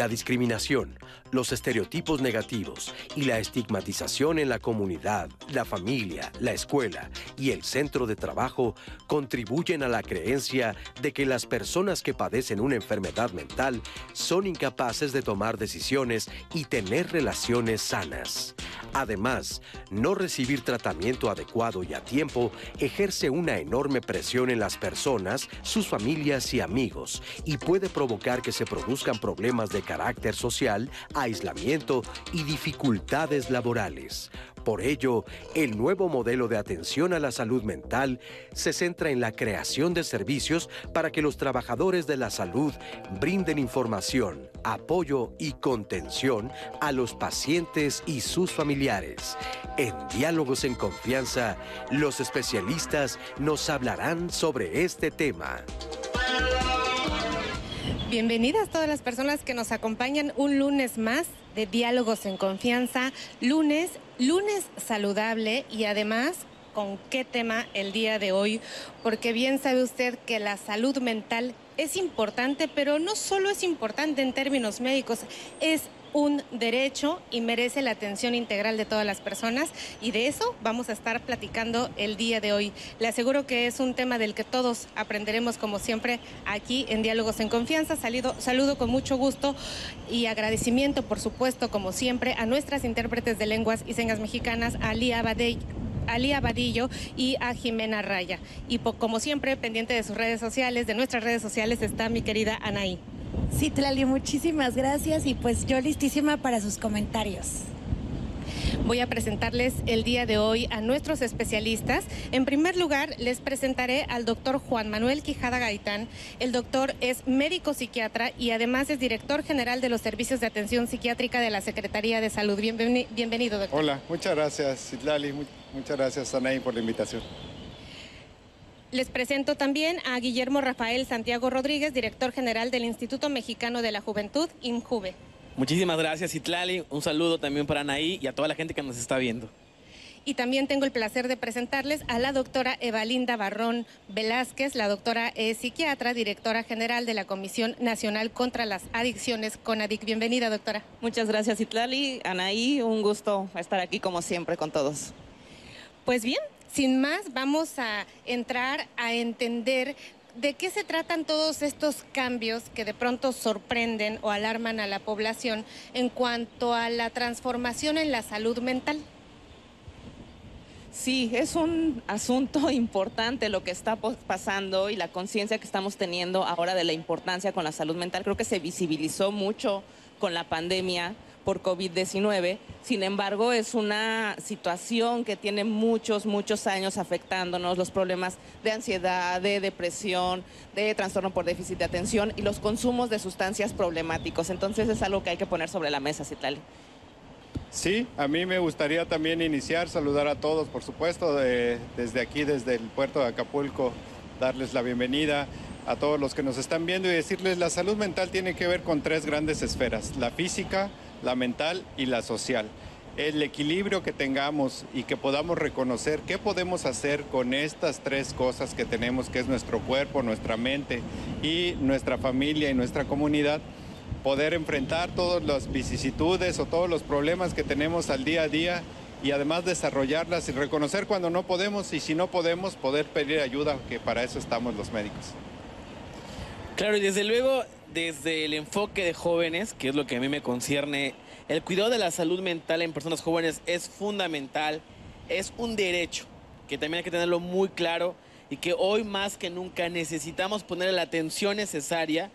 La discriminación, los estereotipos negativos y la estigmatización en la comunidad, la familia, la escuela y el centro de trabajo contribuyen a la creencia de que las personas que padecen una enfermedad mental son incapaces de tomar decisiones y tener relaciones sanas. Además, no recibir tratamiento adecuado y a tiempo ejerce una enorme presión en las personas, sus familias y amigos y puede provocar que se produzcan problemas de carácter social, aislamiento y dificultades laborales. Por ello, el nuevo modelo de atención a la salud mental se centra en la creación de servicios para que los trabajadores de la salud brinden información, apoyo y contención a los pacientes y sus familiares. En Diálogos en Confianza, los especialistas nos hablarán sobre este tema. Bienvenidas todas las personas que nos acompañan un lunes más de Diálogos en Confianza, lunes, lunes saludable y además con qué tema el día de hoy, porque bien sabe usted que la salud mental es importante, pero no solo es importante en términos médicos, es un derecho y merece la atención integral de todas las personas y de eso vamos a estar platicando el día de hoy. Le aseguro que es un tema del que todos aprenderemos como siempre aquí en Diálogos en Confianza. Salido, saludo con mucho gusto y agradecimiento por supuesto como siempre a nuestras intérpretes de lenguas y señas mexicanas, a Lía Abadillo y a Jimena Raya. Y como siempre, pendiente de sus redes sociales, de nuestras redes sociales, está mi querida Anaí. Sí, Tlali, muchísimas gracias y pues yo listísima para sus comentarios. Voy a presentarles el día de hoy a nuestros especialistas. En primer lugar, les presentaré al doctor Juan Manuel Quijada Gaitán. El doctor es médico psiquiatra y además es director general de los servicios de atención psiquiátrica de la Secretaría de Salud. bienvenido, doctor. Hola, muchas gracias, Citlali. Muchas gracias, Anaí, por la invitación. Les presento también a Guillermo Rafael Santiago Rodríguez, director general del Instituto Mexicano de la Juventud, INJUVE. Muchísimas gracias, Itlali. Un saludo también para Anaí y a toda la gente que nos está viendo. Y también tengo el placer de presentarles a la doctora Evalinda Barrón Velázquez. La doctora es psiquiatra, directora general de la Comisión Nacional contra las Adicciones, CONADIC. Bienvenida, doctora. Muchas gracias, Itlali. Anaí, un gusto estar aquí como siempre con todos. Pues bien, sin más, vamos a entrar a entender de qué se tratan todos estos cambios que de pronto sorprenden o alarman a la población en cuanto a la transformación en la salud mental. Sí, es un asunto importante lo que está pasando y la conciencia que estamos teniendo ahora de la importancia con la salud mental. Creo que se visibilizó mucho con la pandemia por COVID-19. Sin embargo, es una situación que tiene muchos, muchos años afectándonos, los problemas de ansiedad, de depresión, de trastorno por déficit de atención y los consumos de sustancias problemáticos. Entonces es algo que hay que poner sobre la mesa, Citlali. Sí, a mí me gustaría también iniciar, saludar a todos, por supuesto, desde aquí, desde el puerto de Acapulco, darles la bienvenida a todos los que nos están viendo y decirles la salud mental tiene que ver con tres grandes esferas, la física, la mental y la social. El equilibrio que tengamos y que podamos reconocer qué podemos hacer con estas tres cosas que tenemos, que es nuestro cuerpo, nuestra mente y nuestra familia y nuestra comunidad, poder enfrentar todas las vicisitudes o todos los problemas que tenemos al día a día y además desarrollarlas y reconocer cuando no podemos y si no podemos poder pedir ayuda, que para eso estamos los médicos. Claro, y desde luego desde el enfoque de jóvenes, que es lo que a mí me concierne, el cuidado de la salud mental en personas jóvenes es fundamental, es un derecho que también hay que tenerlo muy claro y que hoy más que nunca necesitamos poner la atención necesaria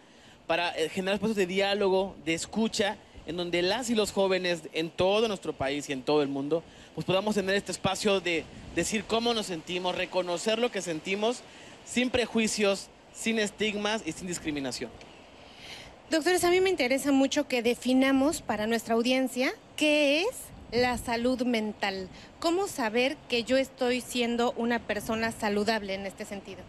para eh, generar espacios de diálogo, de escucha, en donde las y los jóvenes en todo nuestro país y en todo el mundo, pues podamos tener este espacio de decir cómo nos sentimos, reconocer lo que sentimos, sin prejuicios, sin estigmas y sin discriminación. Doctores, a mí me interesa mucho que definamos para nuestra audiencia qué es la salud mental. ¿Cómo saber que yo estoy siendo una persona saludable en este sentido?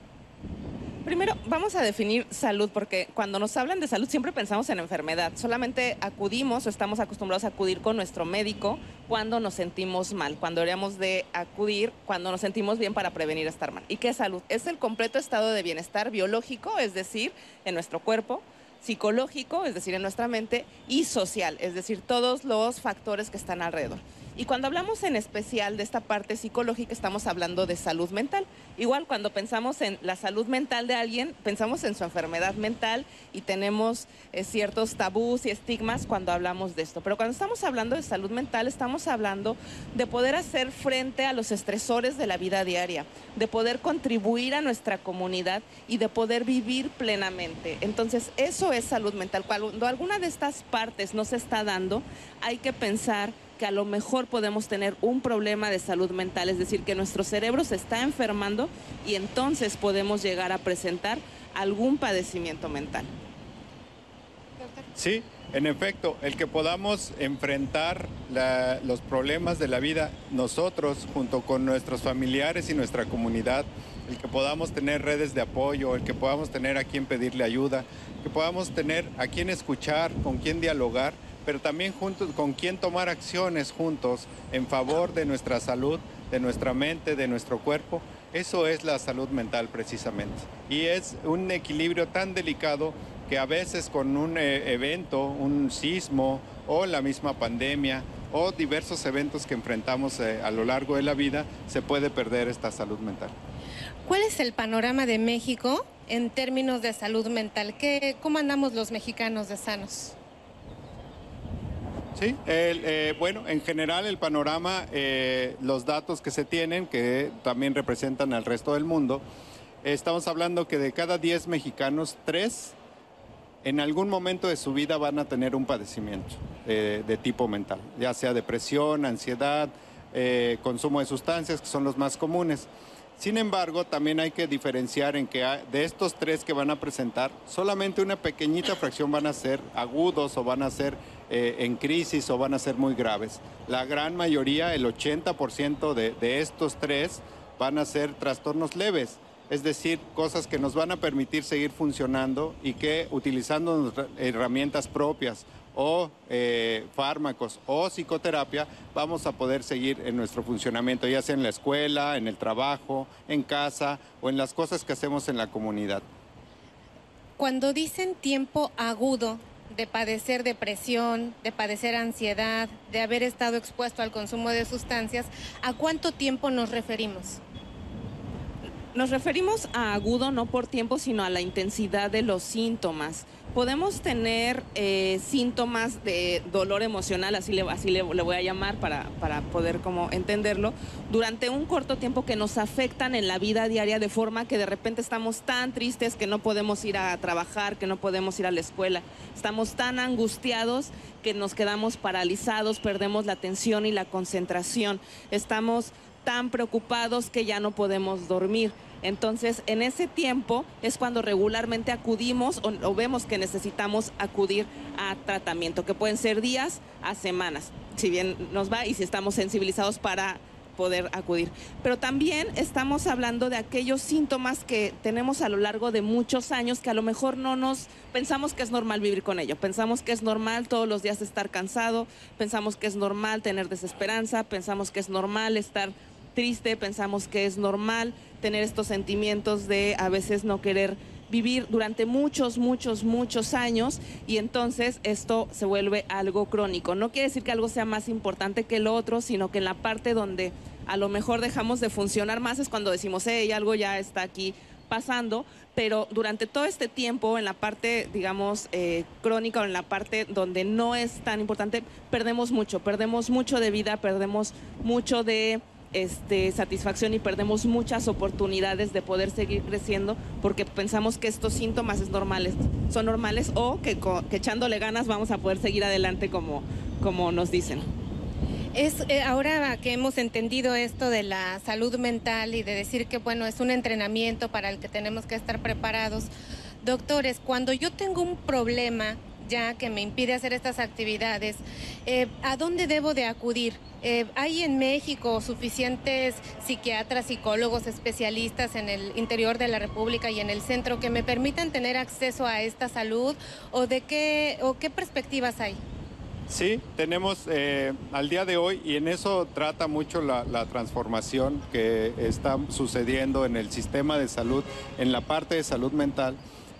Primero, vamos a definir salud, porque cuando nos hablan de salud siempre pensamos en enfermedad. Solamente acudimos o estamos acostumbrados a acudir con nuestro médico cuando nos sentimos mal, cuando deberíamos de acudir cuando nos sentimos bien para prevenir estar mal. ¿Y qué es salud? Es el completo estado de bienestar biológico, es decir, en nuestro cuerpo, psicológico, es decir, en nuestra mente, y social, es decir, todos los factores que están alrededor. Y cuando hablamos en especial de esta parte psicológica, estamos hablando de salud mental. Igual cuando pensamos en la salud mental de alguien, pensamos en su enfermedad mental y tenemos eh, ciertos tabús y estigmas cuando hablamos de esto. Pero cuando estamos hablando de salud mental, estamos hablando de poder hacer frente a los estresores de la vida diaria, de poder contribuir a nuestra comunidad y de poder vivir plenamente. Entonces, eso es salud mental. Cuando alguna de estas partes no se está dando, hay que pensar que a lo mejor podemos tener un problema de salud mental, es decir, que nuestro cerebro se está enfermando y entonces podemos llegar a presentar algún padecimiento mental. Sí, en efecto, el que podamos enfrentar los problemas de la vida nosotros junto con nuestros familiares y nuestra comunidad, el que podamos tener redes de apoyo, el que podamos tener a quien pedirle ayuda, que podamos tener a quien escuchar, con quien dialogar, pero también juntos con quién tomar acciones juntos en favor de nuestra salud, de nuestra mente, de nuestro cuerpo. Eso es la salud mental precisamente. Y es un equilibrio tan delicado que a veces con un eh, evento, un sismo o la misma pandemia o diversos eventos que enfrentamos eh, a lo largo de la vida, se puede perder esta salud mental. ¿Cuál es el panorama de México en términos de salud mental? ¿Qué, ¿Cómo andamos los mexicanos de sanos? Sí, eh, bueno, en general el panorama, eh, los datos que se tienen, que también representan al resto del mundo, estamos hablando que de cada 10 mexicanos, 3 en algún momento de su vida van a tener un padecimiento eh, de tipo mental, ya sea depresión, ansiedad, consumo de sustancias, que son los más comunes. Sin embargo, también hay que diferenciar en que de estos tres que van a presentar, solamente una pequeñita fracción van a ser agudos o van a ser eh, en crisis o van a ser muy graves. La gran mayoría, el 80% de, de estos tres, van a ser trastornos leves, es decir, cosas que nos van a permitir seguir funcionando y que utilizando herramientas propias o eh, fármacos o psicoterapia, vamos a poder seguir en nuestro funcionamiento, ya sea en la escuela, en el trabajo, en casa o en las cosas que hacemos en la comunidad. Cuando dicen tiempo agudo, de padecer depresión, de padecer ansiedad, de haber estado expuesto al consumo de sustancias, ¿a cuánto tiempo nos referimos? Nos referimos a agudo no por tiempo, sino a la intensidad de los síntomas. Podemos tener eh, síntomas de dolor emocional, así le, así le, voy a llamar para, para poder como entenderlo, durante un corto tiempo que nos afectan en la vida diaria de forma que de repente estamos tan tristes que no podemos ir a trabajar, que no podemos ir a la escuela. Estamos tan angustiados que nos quedamos paralizados, perdemos la atención y la concentración. Estamos tan preocupados que ya no podemos dormir. Entonces, en ese tiempo es cuando regularmente acudimos o, vemos que necesitamos acudir a tratamiento, que pueden ser días a semanas, si bien nos va y si estamos sensibilizados para poder acudir. Pero también estamos hablando de aquellos síntomas que tenemos a lo largo de muchos años que a lo mejor no nos pensamos que es normal vivir con ello. Pensamos que es normal todos los días estar cansado, pensamos que es normal tener desesperanza, pensamos que es normal estar triste, pensamos que es normal tener estos sentimientos de a veces no querer vivir durante muchos, muchos, muchos años y entonces esto se vuelve algo crónico. No quiere decir que algo sea más importante que el otro, sino que en la parte donde a lo mejor dejamos de funcionar más es cuando decimos, hey, algo ya está aquí pasando, pero durante todo este tiempo, en la parte, digamos, eh, crónica o en la parte donde no es tan importante, perdemos mucho, perdemos mucho de vida, perdemos mucho de este, satisfacción y perdemos muchas oportunidades de poder seguir creciendo porque pensamos que estos síntomas es normales, son normales o que, echándole ganas vamos a poder seguir adelante como, como nos dicen. Es eh, ahora que hemos entendido esto de la salud mental y de decir que bueno, es un entrenamiento para el que tenemos que estar preparados. Doctores, cuando yo tengo un problema ya que me impide hacer estas actividades, eh, ¿a dónde debo de acudir? Eh, ¿Hay en México suficientes psiquiatras, psicólogos, especialistas en el interior de la República y en el centro que me permitan tener acceso a esta salud? ¿O de qué, o qué perspectivas hay? Sí, tenemos eh, al día de hoy y en eso trata mucho la, transformación que está sucediendo en el sistema de salud, en la parte de salud mental.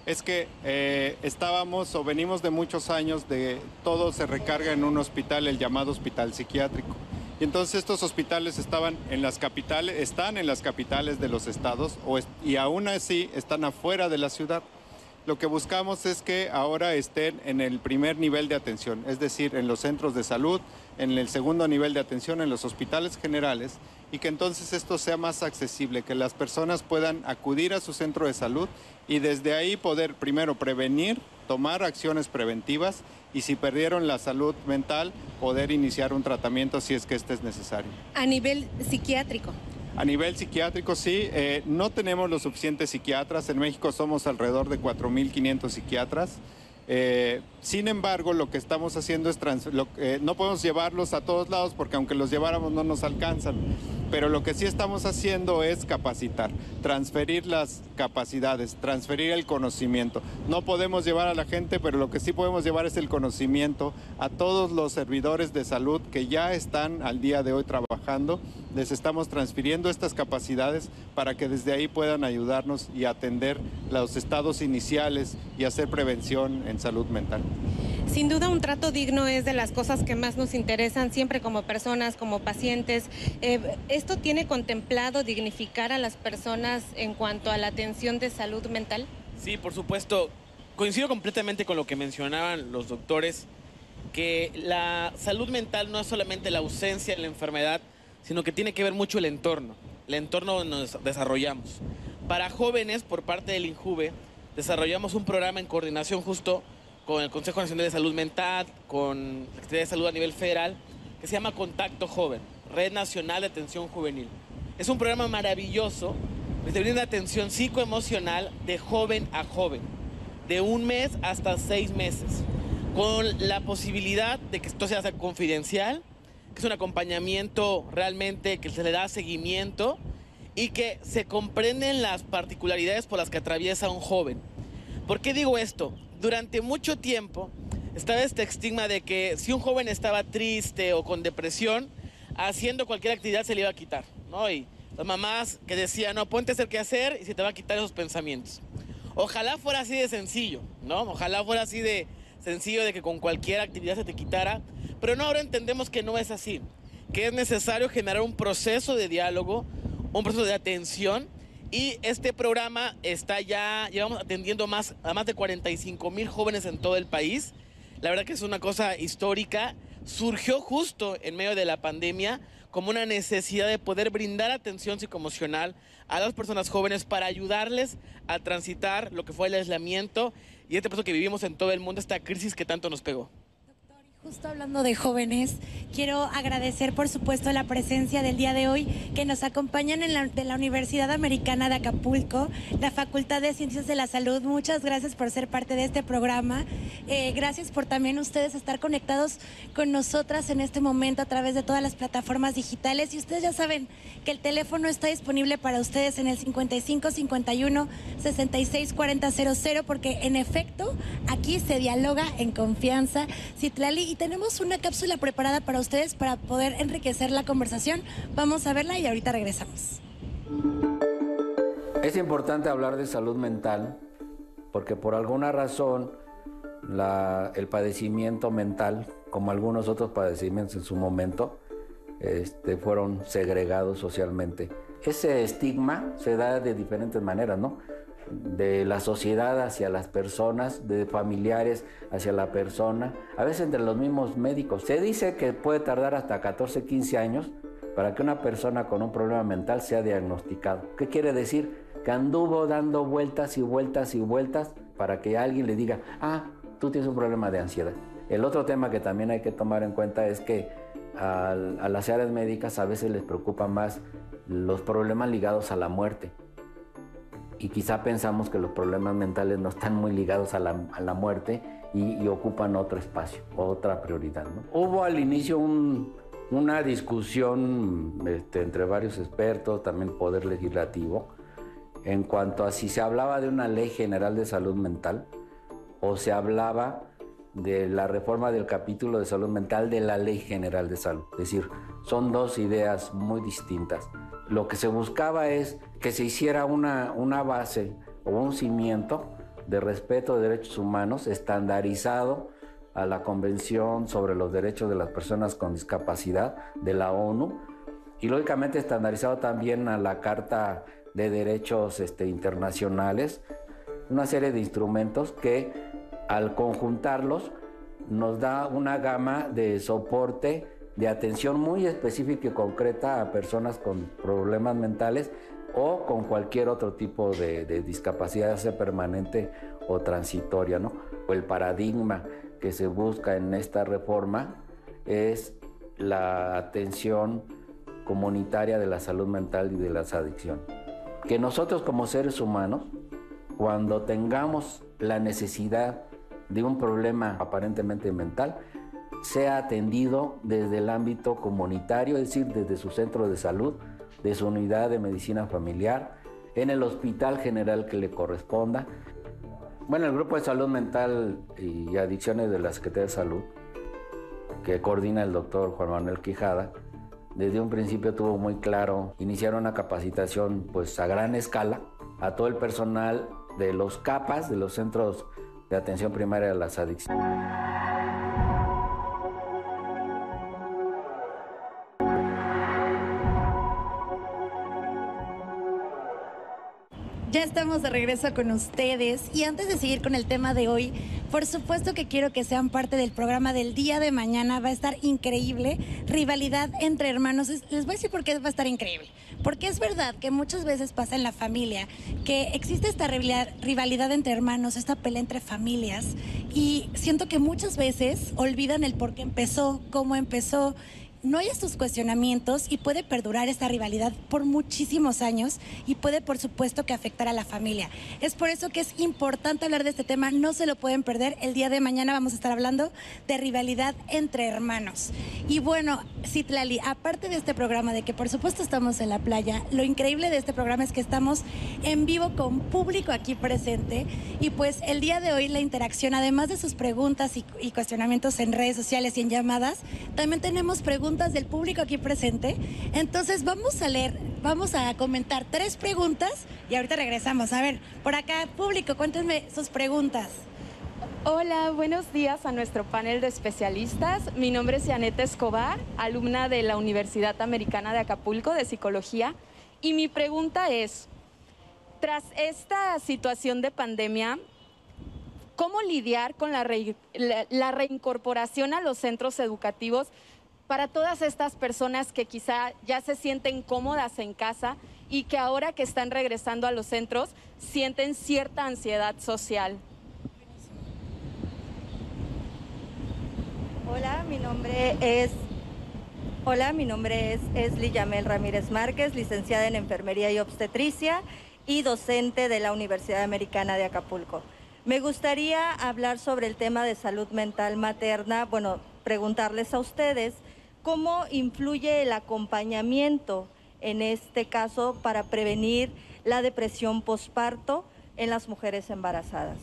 Es que eh, estábamos o venimos de muchos años de todo se recarga en un hospital, el llamado hospital psiquiátrico. Y entonces estos hospitales estaban en las capitales, están en las capitales de los estados y aún así están afuera de la ciudad. Lo que buscamos es que ahora estén en el primer nivel de atención, es decir, en los centros de salud, en el segundo nivel de atención, en los hospitales generales, y que entonces esto sea más accesible, que las personas puedan acudir a su centro de salud y desde ahí poder primero prevenir, tomar acciones preventivas y si perdieron la salud mental, poder iniciar un tratamiento si es que este es necesario. A nivel psiquiátrico. A nivel psiquiátrico, sí, eh, no tenemos los suficientes psiquiatras. En México somos alrededor de 4.500 psiquiatras. Eh, sin embargo, lo que estamos haciendo es, eh, no podemos llevarlos a todos lados porque aunque los lleváramos no nos alcanzan, pero lo que sí estamos haciendo es capacitar, transferir las capacidades, transferir el conocimiento. No podemos llevar a la gente, pero lo que sí podemos llevar es el conocimiento a todos los servidores de salud que ya están al día de hoy trabajando. Les estamos transfiriendo estas capacidades para que desde ahí puedan ayudarnos y atender los estados iniciales y hacer prevención en salud mental. Sin duda un trato digno es de las cosas que más nos interesan siempre como personas, como pacientes. Eh, ¿Esto tiene contemplado dignificar a las personas en cuanto a la atención de salud mental? Sí, por supuesto. Coincido completamente con lo que mencionaban los doctores, que la salud mental no es solamente la ausencia de la enfermedad, sino que tiene que ver mucho el entorno, el entorno donde nos desarrollamos. Para jóvenes, por parte del INJUVE, desarrollamos un programa en coordinación justo con el Consejo Nacional de Salud Mental, con la Secretaría de Salud a nivel federal, que se llama Contacto Joven, Red Nacional de Atención Juvenil. Es un programa maravilloso que te brinda atención psicoemocional de joven a joven, de un mes hasta seis meses, con la posibilidad de que esto sea confidencial, que es un acompañamiento realmente que se le da seguimiento y que se comprenden las particularidades por las que atraviesa un joven. ¿Por qué digo esto? durante mucho tiempo estaba este estigma de que si un joven estaba triste o con depresión, haciendo cualquier actividad se le iba a quitar, ¿no? Y las mamás que decían, no, ponte a hacer qué hacer y se te va a quitar esos pensamientos. Ojalá fuera así de sencillo, ¿no? Ojalá fuera así de sencillo de que con cualquier actividad se te quitara, pero no, ahora entendemos que no es así, que es necesario generar un proceso de diálogo, un proceso de atención y este programa está ya, llevamos atendiendo más, a más de 45 mil jóvenes en todo el país. La verdad que es una cosa histórica. Surgió justo en medio de la pandemia como una necesidad de poder brindar atención psicoemocional a las personas jóvenes para ayudarles a transitar lo que fue el aislamiento y este proceso que vivimos en todo el mundo, esta crisis que tanto nos pegó. Justo hablando de jóvenes, quiero agradecer por supuesto la presencia del día de hoy que nos acompañan en la, de la Universidad Americana de Acapulco, la Facultad de Ciencias de la Salud. Muchas gracias por ser parte de este programa. Eh, gracias por también ustedes estar conectados con nosotras en este momento a través de todas las plataformas digitales. Y ustedes ya saben que el teléfono está disponible para ustedes en el 55 51 66 40 00 porque en efecto aquí se dialoga en confianza. Citlali tenemos una cápsula preparada para ustedes para poder enriquecer la conversación. Vamos a verla y ahorita regresamos. Es importante hablar de salud mental porque por alguna razón el padecimiento mental, como algunos otros padecimientos en su momento, este, fueron segregados socialmente. Ese estigma se da de diferentes maneras, ¿no? De la sociedad hacia las personas, de familiares hacia la persona, a veces entre los mismos médicos. Se dice que puede tardar hasta 14, 15 años para que una persona con un problema mental sea diagnosticado. ¿Qué quiere decir? Que anduvo dando vueltas y vueltas y vueltas para que alguien le diga, ah, tú tienes un problema de ansiedad. El otro tema que también hay que tomar en cuenta es que a, a las áreas médicas a veces les preocupa más los problemas ligados a la muerte y quizá pensamos que los problemas mentales no están muy ligados a la, a la muerte y, ocupan otro espacio, otra prioridad. Hubo al inicio una discusión este, entre varios expertos, también poder legislativo, en cuanto a si se hablaba de una ley general de salud mental o se hablaba de la reforma del capítulo de salud mental de la ley general de salud. Es decir, son dos ideas muy distintas. Lo que se buscaba es que se hiciera una, una base o un cimiento de respeto de derechos humanos estandarizado a la Convención sobre los Derechos de las Personas con Discapacidad de la ONU y lógicamente estandarizado también a la Carta de Derechos este, Internacionales, una serie de instrumentos que al conjuntarlos nos da una gama de soporte, de atención muy específica y concreta a personas con problemas mentales o con cualquier otro tipo de, discapacidad, sea permanente o transitoria. ¿no? El paradigma que se busca en esta reforma es la atención comunitaria de la salud mental y de las adicciones. Que nosotros como seres humanos, cuando tengamos la necesidad de un problema aparentemente mental, sea atendido desde el ámbito comunitario, es decir, desde su centro de salud, de su unidad de medicina familiar, en el hospital general que le corresponda. Bueno, el grupo de salud mental y adicciones de la Secretaría de Salud, que coordina el doctor Juan Manuel Quijada, desde un principio tuvo muy claro iniciar una capacitación pues a gran escala a todo el personal de los CAPAS, de los centros de atención primaria a las adicciones. Ya estamos de regreso con ustedes y antes de seguir con el tema de hoy, por supuesto que quiero que sean parte del programa del día de mañana. Va a estar increíble. Rivalidad entre hermanos. Les voy a decir por qué va a estar increíble. Porque es verdad que muchas veces pasa en la familia que existe esta rivalidad, entre hermanos, esta pelea entre familias. Y siento que muchas veces olvidan el por qué empezó, cómo empezó no hay estos cuestionamientos y puede perdurar esta rivalidad por muchísimos años y puede por supuesto que afectar a la familia. Es por eso que es importante hablar de este tema, no se lo pueden perder. El día de mañana vamos a estar hablando de rivalidad entre hermanos. Y bueno, Citlali, aparte de este programa, de que por supuesto estamos en la playa, lo increíble de este programa es que estamos en vivo con público aquí presente y pues el día de hoy la interacción, además de sus preguntas y, y cuestionamientos en redes sociales y en llamadas, también tenemos preguntas del público aquí presente. Entonces vamos a leer, vamos a comentar tres preguntas y ahorita regresamos. A ver, por acá, público, cuéntenme sus preguntas. Hola, buenos días a nuestro panel de especialistas. Mi nombre es Yaneta Escobar, alumna de la Universidad Americana de Acapulco de Psicología. Y mi pregunta es, tras esta situación de pandemia, ¿cómo lidiar con la, la reincorporación a los centros educativos para todas estas personas que quizá ya se sienten cómodas en casa y que ahora que están regresando a los centros sienten cierta ansiedad social. Hola, mi nombre es Hola, mi nombre es Esli Yamel Ramírez Márquez, licenciada en Enfermería y Obstetricia y docente de la Universidad Americana de Acapulco. Me gustaría hablar sobre el tema de salud mental materna, bueno, preguntarles a ustedes ¿Cómo influye el acompañamiento en este caso para prevenir la depresión posparto en las mujeres embarazadas?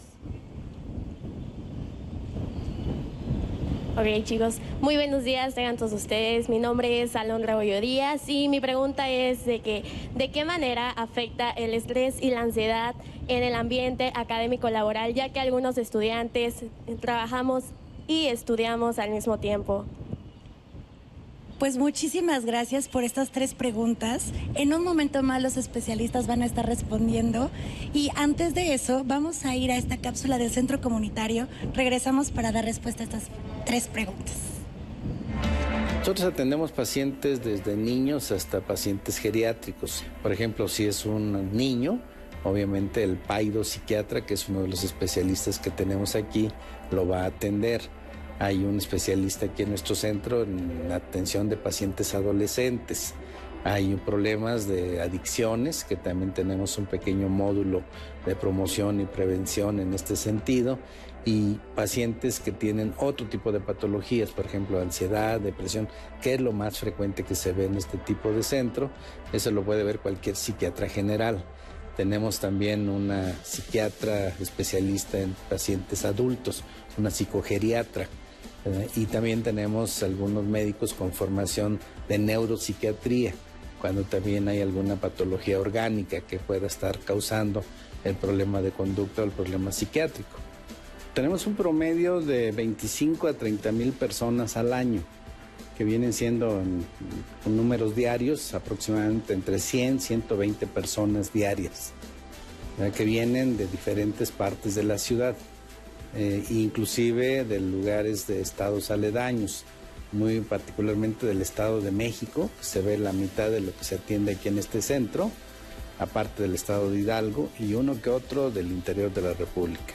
Ok chicos, muy buenos días tengan todos ustedes. Mi nombre es Alondra Boyo Díaz y mi pregunta es de que de qué manera afecta el estrés y la ansiedad en el ambiente académico laboral, ya que algunos estudiantes trabajamos y estudiamos al mismo tiempo. Pues muchísimas gracias por estas tres preguntas. En un momento más los especialistas van a estar respondiendo y antes de eso vamos a ir a esta cápsula del centro comunitario. Regresamos para dar respuesta a estas tres preguntas. Nosotros atendemos pacientes desde niños hasta pacientes geriátricos. Por ejemplo, si es un niño, obviamente el paido psiquiatra, que es uno de los especialistas que tenemos aquí, lo va a atender hay un especialista aquí en nuestro centro en atención de pacientes adolescentes. Hay problemas de adicciones, que también tenemos un pequeño módulo de promoción y prevención en este sentido, y pacientes que tienen otro tipo de patologías, por ejemplo, ansiedad, depresión, que es lo más frecuente que se ve en este tipo de centro. Eso lo puede ver cualquier psiquiatra general. Tenemos también una psiquiatra especialista en pacientes adultos, una psicogeriatra y también tenemos algunos médicos con formación de neuropsiquiatría, cuando también hay alguna patología orgánica que pueda estar causando el problema de conducta o el problema psiquiátrico. Tenemos un promedio de 25 a 30 mil personas al año, que vienen siendo en, números diarios aproximadamente entre 100 y 120 personas diarias, que vienen de diferentes partes de la ciudad, eh, inclusive de lugares de estados aledaños, muy particularmente del estado de México, que se ve la mitad de lo que se atiende aquí en este centro, aparte del estado de Hidalgo, y uno que otro del interior de la República.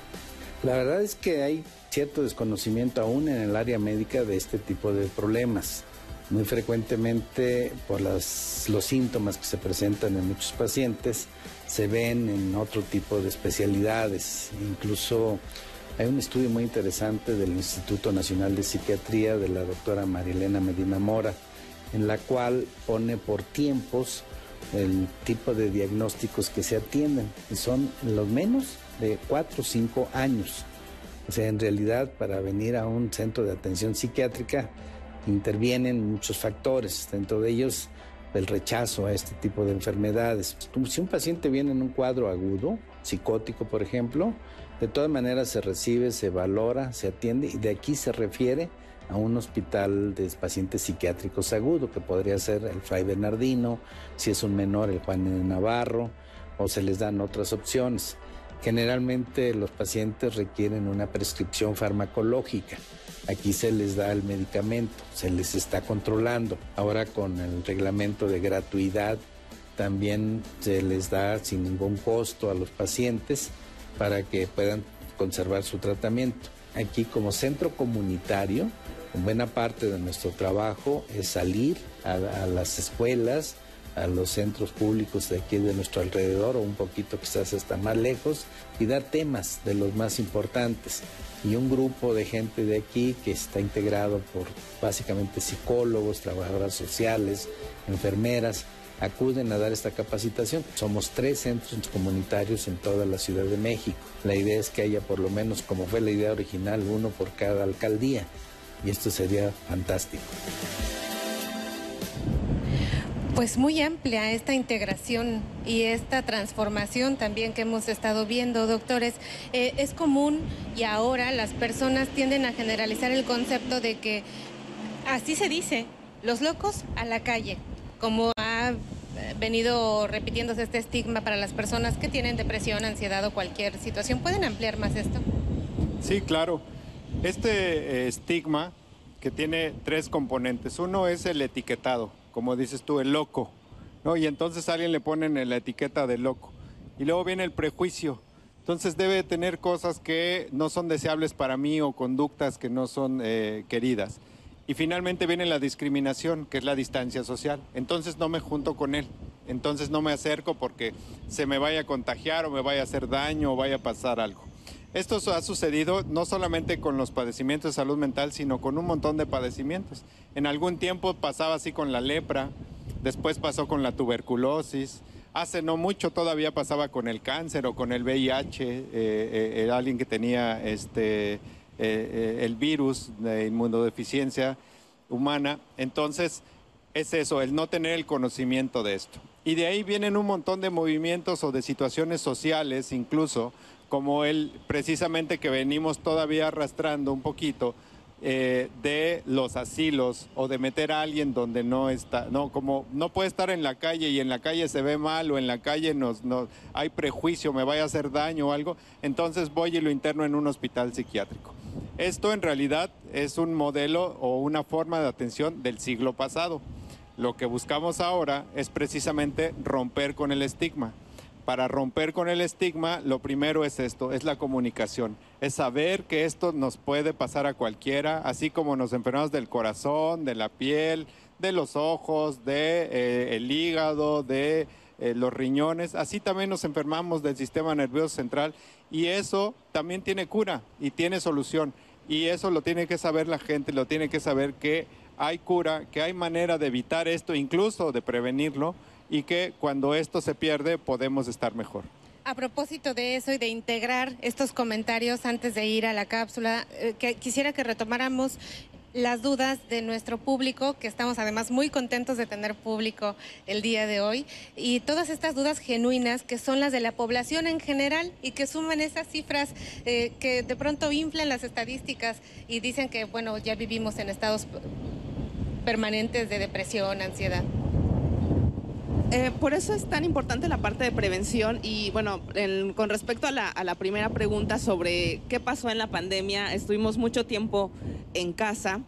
La verdad es que hay cierto desconocimiento aún en el área médica de este tipo de problemas. Muy frecuentemente por los síntomas que se presentan en muchos pacientes se ven en otro tipo de especialidades. Incluso hay un estudio muy interesante del Instituto Nacional de Psiquiatría de la doctora Marilena Medina Mora, en la cual pone por tiempos el tipo de diagnósticos que se atienden, y son los menos de 4 o 5 años. O sea, en realidad para venir a un centro de atención psiquiátrica intervienen muchos factores, dentro de ellos el rechazo a este tipo de enfermedades. Si un paciente viene en un cuadro agudo, psicótico por ejemplo, de todas maneras se recibe, se valora, se atiende y de aquí se refiere a un hospital de pacientes psiquiátricos agudos, que podría ser el Fray Bernardino, si es un menor el Juan de Navarro, o se les dan otras opciones. Generalmente los pacientes requieren una prescripción farmacológica. Aquí se les da el medicamento, se les está controlando. Ahora con el reglamento de gratuidad también se les da sin ningún costo a los pacientes para que puedan conservar su tratamiento. Aquí como centro comunitario, buena parte de nuestro trabajo es salir a, las escuelas, a los centros públicos de aquí de nuestro alrededor o un poquito quizás hasta más lejos y dar temas de los más importantes. Y un grupo de gente de aquí que está integrado por básicamente psicólogos, trabajadoras sociales, enfermeras, acuden a dar esta capacitación. Somos tres centros comunitarios en toda la Ciudad de México. La idea es que haya por lo menos, como fue la idea original, uno por cada alcaldía. Y esto sería fantástico pues muy amplia esta integración y esta transformación también que hemos estado viendo, doctores. Eh, es común y ahora las personas tienden a generalizar el concepto de que así se dice, los locos a la calle, como venido repitiéndose este estigma para las personas que tienen depresión, ansiedad o cualquier situación. ¿Pueden ampliar más esto? Sí, claro. Este eh, estigma que tiene tres componentes. Uno es el etiquetado como dices tú, el loco, ¿no? Y entonces a alguien le ponen la etiqueta de loco. Y luego viene el prejuicio. Entonces debe tener cosas que no son deseables para mí o conductas que no son eh, queridas. Y finalmente viene la discriminación, que es la distancia social. Entonces no me junto con él. Entonces no me acerco porque se me vaya a contagiar o me vaya a hacer daño o vaya a pasar algo. Esto ha sucedido no solamente con los padecimientos de salud mental, sino con un montón de padecimientos. En algún tiempo pasaba así con la lepra, después pasó con la tuberculosis, hace no mucho todavía pasaba con el cáncer o con el VIH, eh, eh, alguien que tenía este, eh, el virus de inmunodeficiencia humana. Entonces, es eso, el no tener el conocimiento de esto. Y de ahí vienen un montón de movimientos o de situaciones sociales incluso como él precisamente que venimos todavía arrastrando un poquito eh, de los asilos o de meter a alguien donde no está, no, como no puede estar en la calle y en la calle se ve mal o en la calle nos, hay prejuicio, me vaya a hacer daño o algo, entonces voy y lo interno en un hospital psiquiátrico. Esto en realidad es un modelo o una forma de atención del siglo pasado. Lo que buscamos ahora es precisamente romper con el estigma para romper con el estigma, lo primero es esto, es la comunicación, es saber que esto nos puede pasar a cualquiera, así como nos enfermamos del corazón, de la piel, de los ojos, de eh, el hígado, de eh, los riñones, así también nos enfermamos del sistema nervioso central y eso también tiene cura y tiene solución y eso lo tiene que saber la gente, lo tiene que saber que hay cura, que hay manera de evitar esto, incluso de prevenirlo y que cuando esto se pierde podemos estar mejor. A propósito de eso y de integrar estos comentarios antes de ir a la cápsula, eh, que quisiera que retomáramos las dudas de nuestro público, que estamos además muy contentos de tener público el día de hoy, y todas estas dudas genuinas que son las de la población en general y que suman esas cifras eh, que de pronto inflan las estadísticas y dicen que, bueno, ya vivimos en estados permanentes de depresión, ansiedad. Eh, por eso es tan importante la parte de prevención y bueno, con respecto a la, primera pregunta sobre qué pasó en la pandemia, estuvimos mucho tiempo en casa.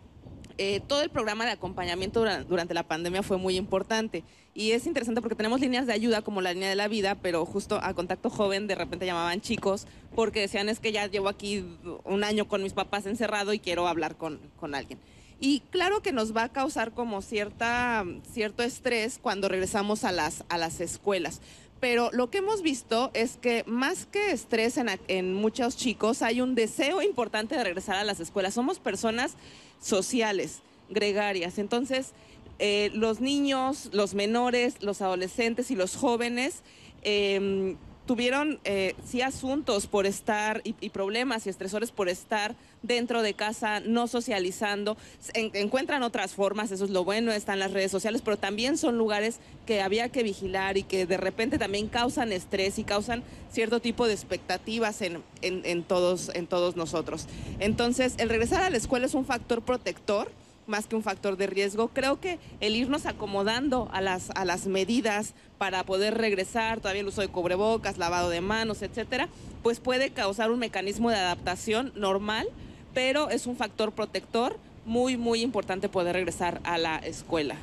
Eh, todo el programa de acompañamiento durante, la pandemia fue muy importante y es interesante porque tenemos líneas de ayuda como la línea de la vida, pero justo a contacto joven de repente llamaban chicos porque decían es que ya llevo aquí un año con mis papás encerrado y quiero hablar con, con alguien. Y claro que nos va a causar como cierta, cierto estrés cuando regresamos a las, a las escuelas. Pero lo que hemos visto es que más que estrés en, en muchos chicos, hay un deseo importante de regresar a las escuelas. Somos personas sociales, gregarias. Entonces, eh, los niños, los menores, los adolescentes y los jóvenes eh, tuvieron eh, sí asuntos por estar y, problemas y estresores por estar dentro de casa, no socializando. encuentran otras formas, eso es lo bueno, están las redes sociales, pero también son lugares que había que vigilar y que de repente también causan estrés y causan cierto tipo de expectativas en, en todos, en todos nosotros. Entonces, el regresar a la escuela es un factor protector más que un factor de riesgo. Creo que el irnos acomodando a las, a las medidas para poder regresar, todavía el uso de cubrebocas, lavado de manos, etcétera, pues puede causar un mecanismo de adaptación normal, pero es un factor protector muy, muy importante poder regresar a la escuela.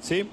Sí,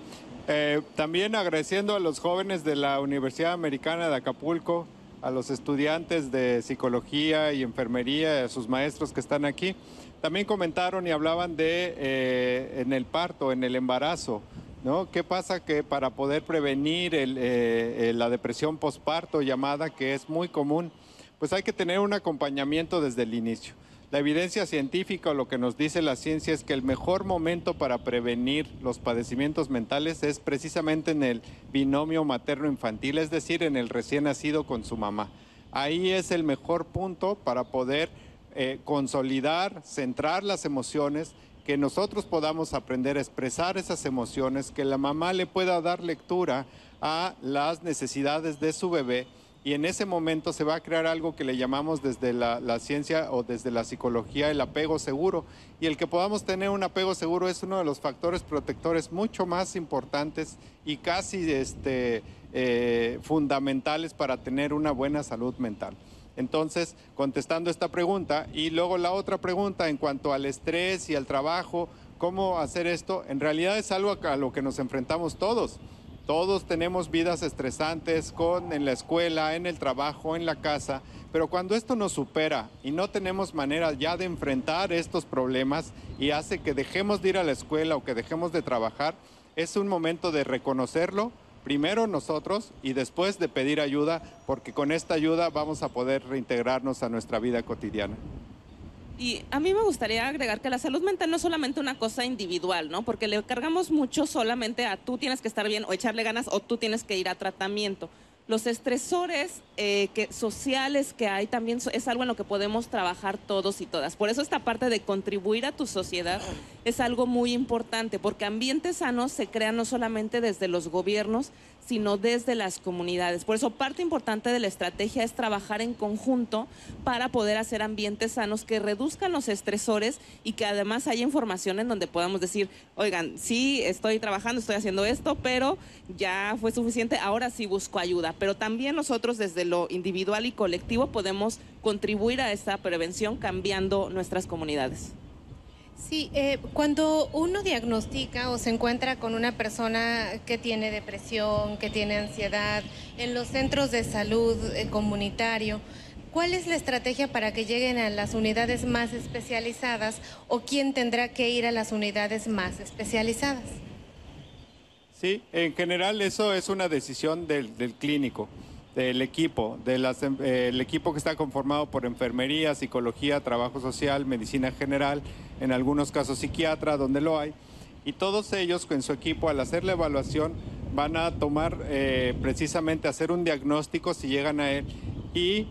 eh, también agradeciendo a los jóvenes de la Universidad Americana de Acapulco, a los estudiantes de psicología y enfermería, a sus maestros que están aquí. También comentaron y hablaban de eh, en el parto, en el embarazo, ¿no? ¿Qué pasa que para poder prevenir eh, eh, la depresión postparto llamada, que es muy común, pues hay que tener un acompañamiento desde el inicio. La evidencia científica lo que nos dice la ciencia es que el mejor momento para prevenir los padecimientos mentales es precisamente en el binomio materno-infantil, es decir, en el recién nacido con su mamá. Ahí es el mejor punto para poder eh, consolidar, centrar las emociones, que nosotros podamos aprender a expresar esas emociones, que la mamá le pueda dar lectura a las necesidades de su bebé y en ese momento se va a crear algo que le llamamos desde la, ciencia o desde la psicología el apego seguro. Y el que podamos tener un apego seguro es uno de los factores protectores mucho más importantes y casi este, eh, fundamentales para tener una buena salud mental. Entonces, contestando esta pregunta y luego la otra pregunta en cuanto al estrés y al trabajo, ¿cómo hacer esto? En realidad es algo a lo que nos enfrentamos todos. Todos tenemos vidas estresantes con en la escuela, en el trabajo, en la casa, pero cuando esto nos supera y no tenemos manera ya de enfrentar estos problemas y hace que dejemos de ir a la escuela o que dejemos de trabajar, es un momento de reconocerlo, primero nosotros y después de pedir ayuda, porque con esta ayuda vamos a poder reintegrarnos a nuestra vida cotidiana. Y a mí me gustaría agregar que la salud mental no es solamente una cosa individual, ¿no? Porque le cargamos mucho solamente a tú tienes que estar bien o echarle ganas o tú tienes que ir a tratamiento los estresores eh, que, sociales que hay también es algo en lo que podemos trabajar todos y todas. Por eso esta parte de contribuir a tu sociedad es algo muy importante, porque ambientes sanos se crean no solamente desde los gobiernos, sino desde las comunidades. Por eso parte importante de la estrategia es trabajar en conjunto para poder hacer ambientes sanos que reduzcan los estresores y que además haya información en donde podamos decir, oigan, sí, estoy trabajando, estoy haciendo esto, pero ya fue suficiente, ahora sí busco ayuda. Pero también nosotros desde lo individual y colectivo podemos contribuir a esta prevención cambiando nuestras comunidades. Sí, eh, cuando uno diagnostica o se encuentra con una persona que tiene depresión, que tiene ansiedad, en los centros de salud eh, comunitario, ¿cuál es la estrategia para que lleguen a las unidades más especializadas o quién tendrá que ir a las unidades más especializadas? Sí, en general eso es una decisión del clínico del equipo, del eh, equipo que está conformado por enfermería, psicología, trabajo social, medicina general, en algunos casos psiquiatra, donde lo hay. Y todos ellos con su equipo, al hacer la evaluación, van a tomar eh, precisamente, hacer un diagnóstico si llegan a él y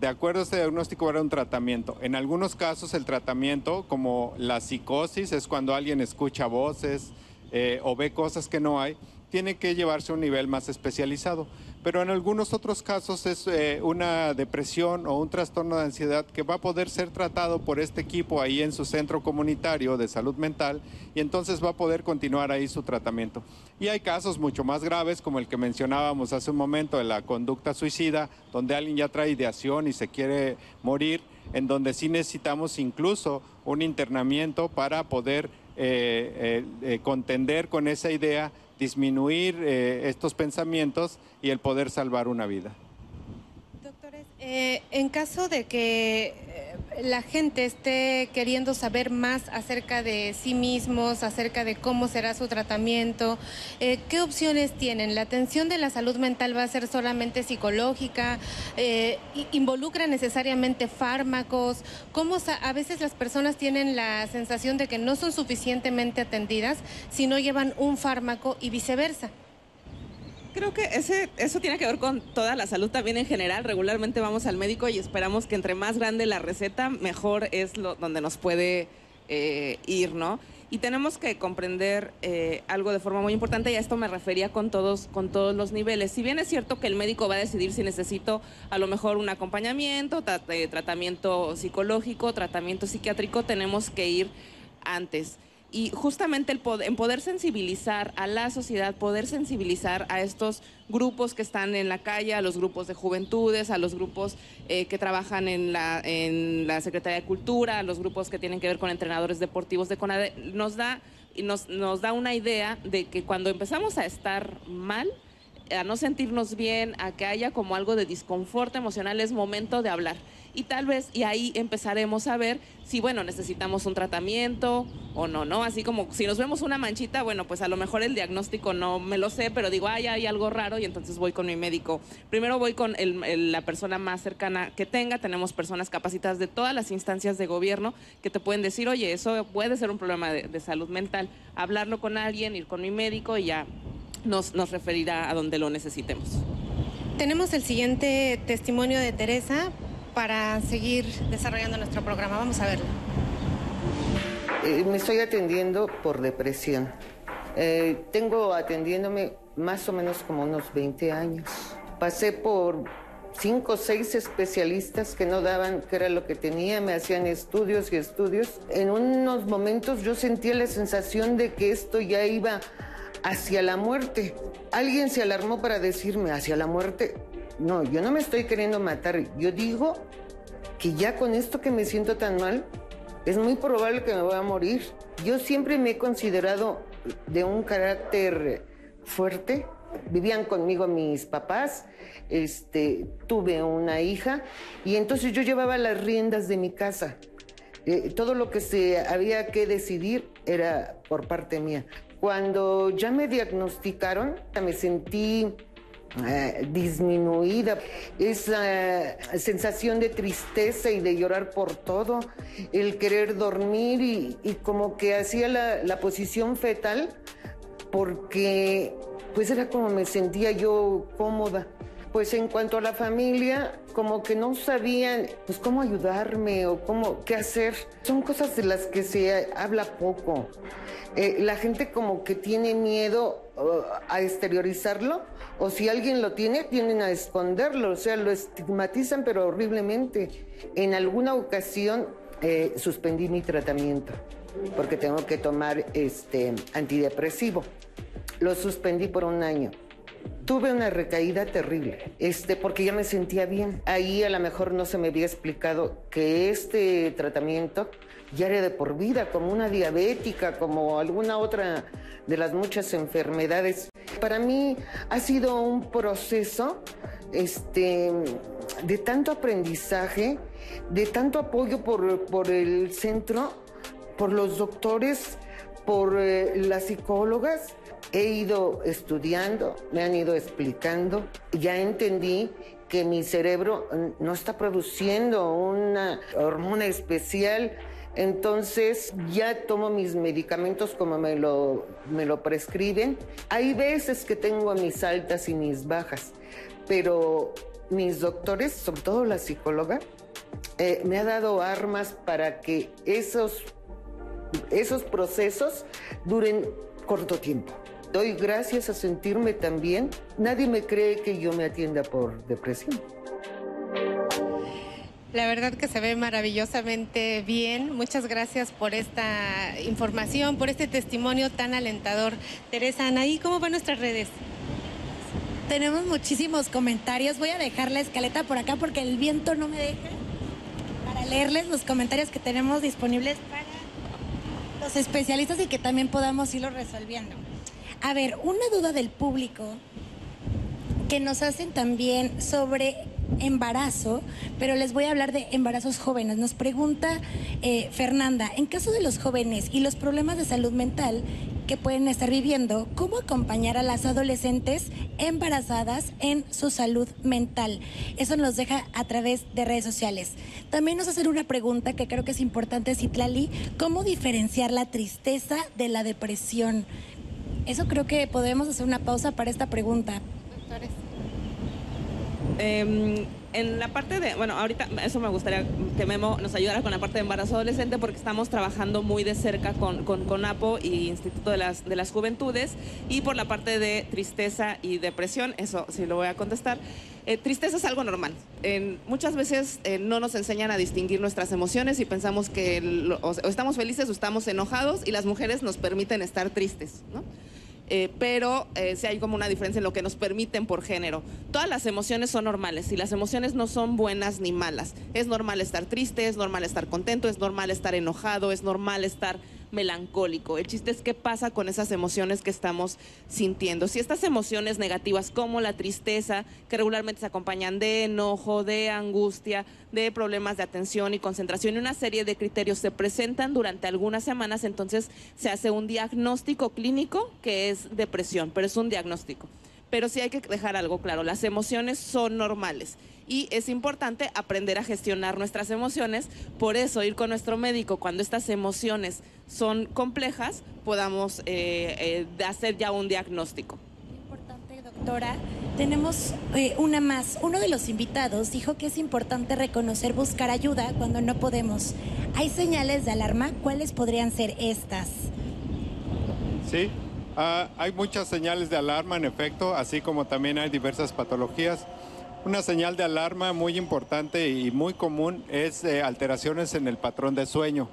de acuerdo a este diagnóstico haber un tratamiento. En algunos casos el tratamiento, como la psicosis, es cuando alguien escucha voces eh, o ve cosas que no hay, tiene que llevarse a un nivel más especializado. Pero en algunos otros casos es eh, una depresión o un trastorno de ansiedad que va a poder ser tratado por este equipo ahí en su centro comunitario de salud mental y entonces va a poder continuar ahí su tratamiento. Y hay casos mucho más graves como el que mencionábamos hace un momento de la conducta suicida, donde alguien ya trae ideación y se quiere morir, en donde sí necesitamos incluso un internamiento para poder eh, eh, contender con esa idea disminuir eh, estos pensamientos y el poder salvar una vida. Doctores, eh, en caso de que eh, la gente esté queriendo saber más acerca de sí mismos, acerca de cómo será su tratamiento, eh, ¿qué opciones tienen? ¿La atención de la salud mental va a ser solamente psicológica? Eh, ¿Involucra necesariamente fármacos? ¿Cómo a veces las personas tienen la sensación de que no son suficientemente atendidas si no llevan un fármaco y viceversa? Creo que ese, eso tiene que ver con toda la salud también en general. Regularmente vamos al médico y esperamos que entre más grande la receta, mejor es lo, donde nos puede eh, ir, ¿no? Y tenemos que comprender eh, algo de forma muy importante y a esto me refería con todos, con todos los niveles. Si bien es cierto que el médico va a decidir si necesito a lo mejor un acompañamiento, eh, tratamiento psicológico, tratamiento psiquiátrico, tenemos que ir antes y justamente el en poder sensibilizar a la sociedad, poder sensibilizar a estos grupos que están en la calle, a los grupos de juventudes, a los grupos eh, que trabajan en la, en la Secretaría de Cultura, a los grupos que tienen que ver con entrenadores deportivos de CONADE, nos da, nos, nos da una idea de que cuando empezamos a estar mal, a no sentirnos bien, a que haya como algo de disconfort emocional, es momento de hablar y tal vez, y ahí empezaremos a ver si, bueno, necesitamos un tratamiento o no, ¿no? Así como si nos vemos una manchita, bueno, pues a lo mejor el diagnóstico no me lo sé, pero digo, ay, hay algo raro y entonces voy con mi médico. Primero voy con la persona más cercana que tenga, tenemos personas capacitadas de todas las instancias de gobierno que te pueden decir, oye, eso puede ser un problema de, de salud mental, hablarlo con alguien, ir con mi médico y ya nos, nos referirá a donde lo necesitemos. Tenemos el siguiente testimonio de Teresa para seguir desarrollando nuestro programa. Vamos a verlo. Eh, me estoy atendiendo por depresión. Eh, tengo atendiéndome más o menos como unos 20 años. Pasé por cinco o seis especialistas que no daban qué era lo que tenía, me hacían estudios y estudios. En unos momentos yo sentía la sensación de que esto ya iba hacia la muerte. Alguien se alarmó para decirme, hacia la muerte. No, yo no me estoy queriendo matar. Yo digo que ya con esto que me siento tan mal, es muy probable que me voy a morir. Yo siempre me he considerado de un carácter fuerte. Vivían conmigo mis papás, este, tuve una hija y entonces yo llevaba las riendas de mi casa. Eh, todo lo que se había que decidir era por parte mía. Cuando ya me diagnosticaron, me sentí eh, disminuida, esa sensación de tristeza y de llorar por todo, el querer dormir y, como que hacía la, la, posición fetal porque pues era como me sentía yo cómoda. Pues en cuanto a la familia, como que no sabían pues cómo ayudarme o cómo qué hacer. Son cosas de las que se habla poco. Eh, la gente como que tiene miedo uh, a exteriorizarlo o si alguien lo tiene, tienen a esconderlo, o sea, lo estigmatizan pero horriblemente. En alguna ocasión eh, suspendí mi tratamiento porque tengo que tomar este antidepresivo. Lo suspendí por un año. Tuve una recaída terrible, este, porque ya me sentía bien. Ahí a lo mejor no se me había explicado que este tratamiento ya era de por vida, como una diabética, como alguna otra de las muchas enfermedades. Para mí ha sido un proceso este, de tanto aprendizaje, de tanto apoyo por, por el centro, por los doctores, por eh, las psicólogas. He ido estudiando, me han ido explicando, ya entendí que mi cerebro no está produciendo una hormona especial, entonces ya tomo mis medicamentos como me lo, me lo prescriben. Hay veces que tengo mis altas y mis bajas, pero mis doctores, sobre todo la psicóloga, eh, me ha dado armas para que esos, esos procesos duren corto tiempo. Doy gracias a sentirme tan bien. Nadie me cree que yo me atienda por depresión. La verdad que se ve maravillosamente bien. Muchas gracias por esta información, por este testimonio tan alentador. Teresa, Anaí, ¿cómo van nuestras redes? Tenemos muchísimos comentarios. Voy a dejar la escaleta por acá porque el viento no me deja para leerles los comentarios que tenemos disponibles para los especialistas y que también podamos irlo resolviendo. A ver, una duda del público que nos hacen también sobre embarazo, pero les voy a hablar de embarazos jóvenes. Nos pregunta eh, Fernanda, en caso de los jóvenes y los problemas de salud mental que pueden estar viviendo, ¿cómo acompañar a las adolescentes embarazadas en su salud mental? Eso nos deja a través de redes sociales. También nos hacen una pregunta que creo que es importante, Citlali, ¿cómo diferenciar la tristeza de la depresión? Eso creo que podemos hacer una pausa para esta pregunta. Doctores. Em, en la parte de, bueno, ahorita eso me gustaría que Memo nos ayudara con la parte de embarazo adolescente porque estamos trabajando muy de cerca con, con, APO y Instituto de las, de las Juventudes y por la parte de tristeza y depresión, eso sí lo voy a contestar. Eh, tristeza es algo normal. muchas veces eh, no nos enseñan a distinguir nuestras emociones y pensamos que estamos felices o estamos enojados y las mujeres nos permiten estar tristes, ¿no? Eh, pero eh, sí hay como una diferencia en lo que nos permiten por género. Todas las emociones son normales y las emociones no son buenas ni malas. Es normal estar triste, es normal estar contento, es normal estar enojado, es normal estar melancólico. El chiste es qué pasa con esas emociones que estamos sintiendo. Si estas emociones negativas como la tristeza, que regularmente se acompañan de enojo, de angustia, de problemas de atención y concentración y una serie de criterios se presentan durante algunas semanas, entonces se hace un diagnóstico clínico que es depresión, pero es un diagnóstico. Pero sí hay que dejar algo claro, las emociones son normales y es importante aprender a gestionar nuestras emociones, por eso ir con nuestro médico cuando estas emociones son complejas, podamos eh, eh, hacer ya un diagnóstico. Importante, doctora. Tenemos eh, una más. Uno de los invitados dijo que es importante reconocer, buscar ayuda cuando no podemos. ¿Hay señales de alarma? ¿Cuáles podrían ser estas? Sí, ah, hay muchas señales de alarma en efecto, así como también hay diversas patologías. Una señal de alarma muy importante y muy común es alteraciones en el patrón de sueño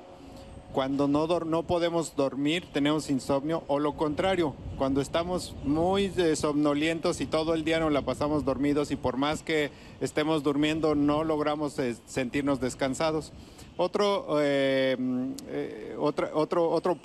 cuando no, no podemos dormir, tenemos insomnio, o lo contrario, cuando estamos muy eh, somnolientos y todo el día nos la pasamos dormidos y por más que estemos durmiendo no logramos eh, sentirnos descansados. Otro, eh, otro, otro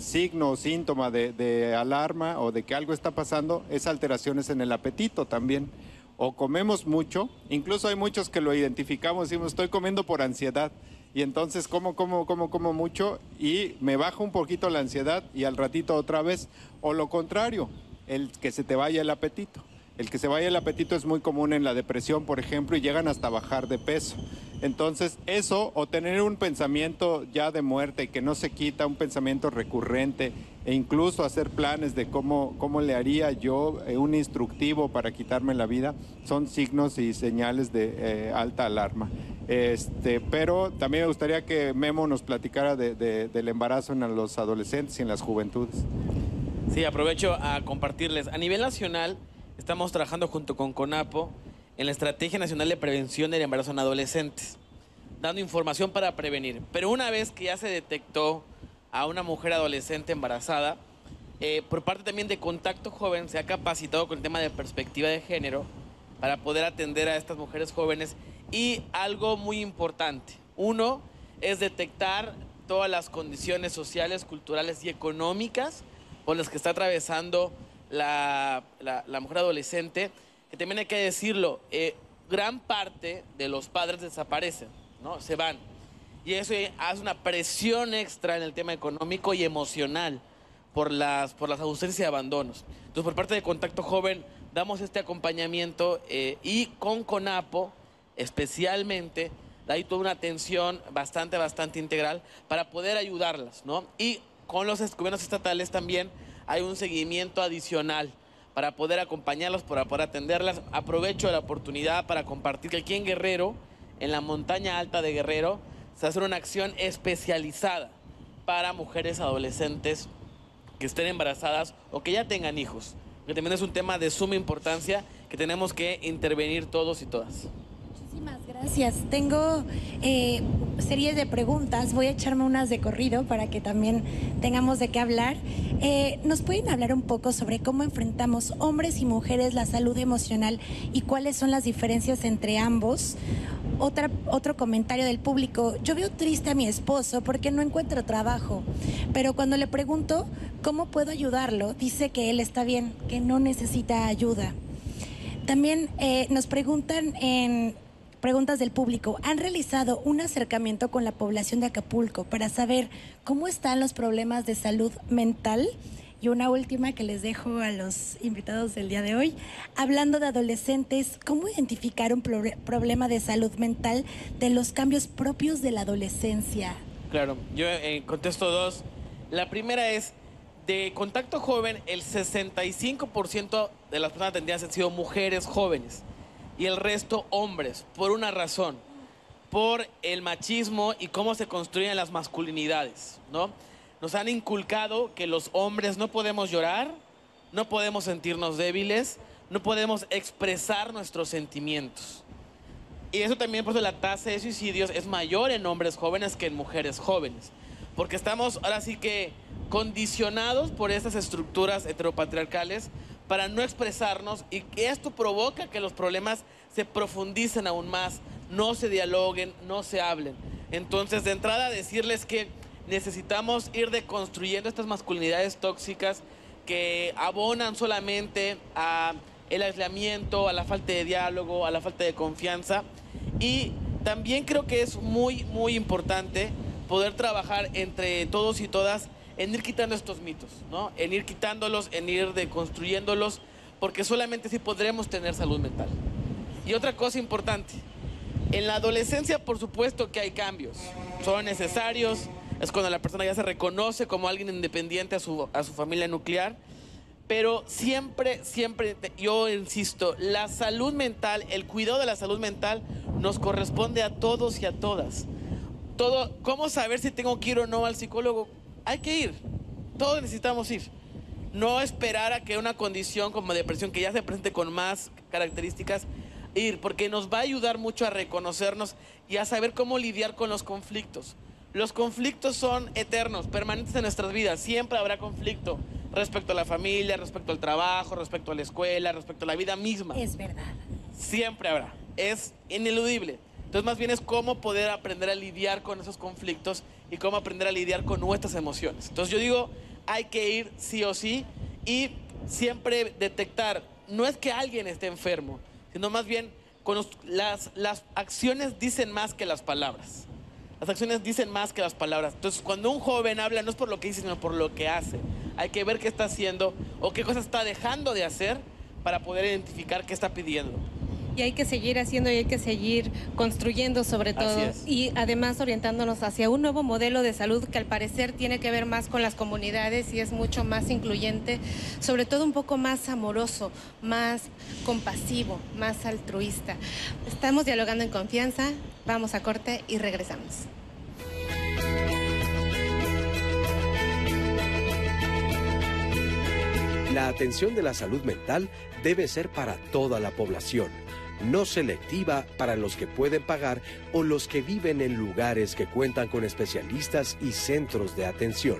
signo o síntoma de, de alarma o de que algo está pasando es alteraciones en el apetito también o comemos mucho, incluso hay muchos que lo identificamos, decimos, estoy comiendo por ansiedad y entonces como, como, como, como mucho y me baja un poquito la ansiedad y al ratito otra vez. O lo contrario, el que se te vaya el apetito. El que se vaya el apetito es muy común en la depresión, por ejemplo, y llegan hasta bajar de peso. Entonces, eso o tener un pensamiento ya de muerte que no se quita, un pensamiento recurrente, e incluso hacer planes de cómo, cómo le haría yo eh, un instructivo para quitarme la vida, son signos y señales de eh, alta alarma. Este, pero también me gustaría que Memo nos platicara del embarazo en los adolescentes y en las juventudes. Sí, aprovecho a compartirles. A nivel nacional, estamos trabajando junto con CONAPO en la Estrategia Nacional de Prevención del Embarazo en Adolescentes, dando información para prevenir. Pero una vez que ya se detectó a una mujer adolescente embarazada, eh, por parte también de Contacto Joven se ha capacitado con el tema de perspectiva de género para poder atender a estas mujeres jóvenes y algo muy importante. Uno es detectar todas las condiciones sociales, culturales y económicas por las que está atravesando la, mujer adolescente, que también hay que decirlo, eh, gran parte de los padres desaparecen, ¿no? Se van. Y eso hace una presión extra en el tema económico y emocional por las, por las ausencias y abandonos. Entonces, por parte de Contacto Joven, damos este acompañamiento eh, y con CONAPO, especialmente, hay toda una atención bastante, bastante integral para poder ayudarlas, ¿no? Y con los gobiernos estatales también hay un seguimiento adicional para poder acompañarlos, para poder atenderlas. Aprovecho la oportunidad para compartir que aquí en Guerrero, en la montaña alta de Guerrero, se hace una acción especializada para mujeres adolescentes que estén embarazadas o que ya tengan hijos. Que también es un tema de suma importancia que tenemos que intervenir todos y todas. Gracias. Tengo eh, series de preguntas. Voy a echarme unas de corrido para que también tengamos de qué hablar. Eh, ¿Nos pueden hablar un poco sobre cómo enfrentamos hombres y mujeres la salud emocional y cuáles son las diferencias entre ambos? Otra, otro comentario del público. Yo veo triste a mi esposo porque no encuentro trabajo, pero cuando le pregunto cómo puedo ayudarlo, dice que él está bien, que no necesita ayuda. También eh, nos preguntan en preguntas del público. ¿Han realizado un acercamiento con la población de Acapulco para saber cómo están los problemas de salud mental? Y una última que les dejo a los invitados del día de hoy. Hablando de adolescentes, ¿cómo identificar un problema de salud mental de los cambios propios de la adolescencia? Claro, yo eh, contesto dos. La primera es, de contacto joven, el 65% de las personas atendidas han sido mujeres jóvenes y el resto hombres, por una razón, por el machismo y cómo se construyen las masculinidades, ¿no? Nos han inculcado que los hombres no podemos llorar, no podemos sentirnos débiles, no podemos expresar nuestros sentimientos. Y eso también por eso la tasa de suicidios es mayor en hombres jóvenes que en mujeres jóvenes. Porque estamos ahora sí que condicionados por esas estructuras heteropatriarcales para no expresarnos y esto provoca que los problemas se profundicen aún más, no se dialoguen, no se hablen. Entonces, de entrada, decirles que necesitamos ir deconstruyendo estas masculinidades tóxicas que abonan solamente a el aislamiento, a la falta de diálogo, a la falta de confianza. Y también creo que es muy, muy importante poder trabajar entre todos y todas en ir quitando estos mitos, ¿no? En ir quitándolos, en ir deconstruyéndolos, porque solamente así podremos tener salud mental. Y otra cosa importante, en la adolescencia por supuesto que hay cambios, son necesarios, es cuando la persona ya se reconoce como alguien independiente a su, a su familia nuclear, pero siempre, siempre, yo insisto, la salud mental, el cuidado de la salud mental nos corresponde a todos y a todas. Todo, ¿Cómo saber si tengo que ir o no al psicólogo? Hay que ir. Todos necesitamos ir. No esperar a que una condición como depresión que ya se presente con más características, ir, porque nos va a ayudar mucho a reconocernos y a saber cómo lidiar con los conflictos. Los conflictos son eternos, permanentes en nuestras vidas. Siempre habrá conflicto respecto a la familia, respecto al trabajo, respecto a la escuela, respecto a la vida misma. Es verdad. Siempre habrá. Es ineludible. Entonces más bien es cómo poder aprender a lidiar con esos conflictos y cómo aprender a lidiar con nuestras emociones. Entonces yo digo, hay que ir sí o sí y siempre detectar, no es que alguien esté enfermo, sino más bien las, las acciones dicen más que las palabras. Las acciones dicen más que las palabras. Entonces, cuando un joven habla, no es por lo que dice, sino por lo que hace. Hay que ver qué está haciendo o qué cosas está dejando de hacer para poder identificar qué está pidiendo y hay que seguir haciendo y hay que seguir construyendo sobre todo y además orientándonos hacia un nuevo modelo de salud que al parecer tiene que ver más con las comunidades y es mucho más incluyente, sobre todo un poco más amoroso, más compasivo, más altruista. Estamos dialogando en confianza, vamos a corte y regresamos. La atención de la salud mental debe ser para toda la población no selectiva para los que pueden pagar o los que viven en lugares que cuentan con especialistas y centros de atención.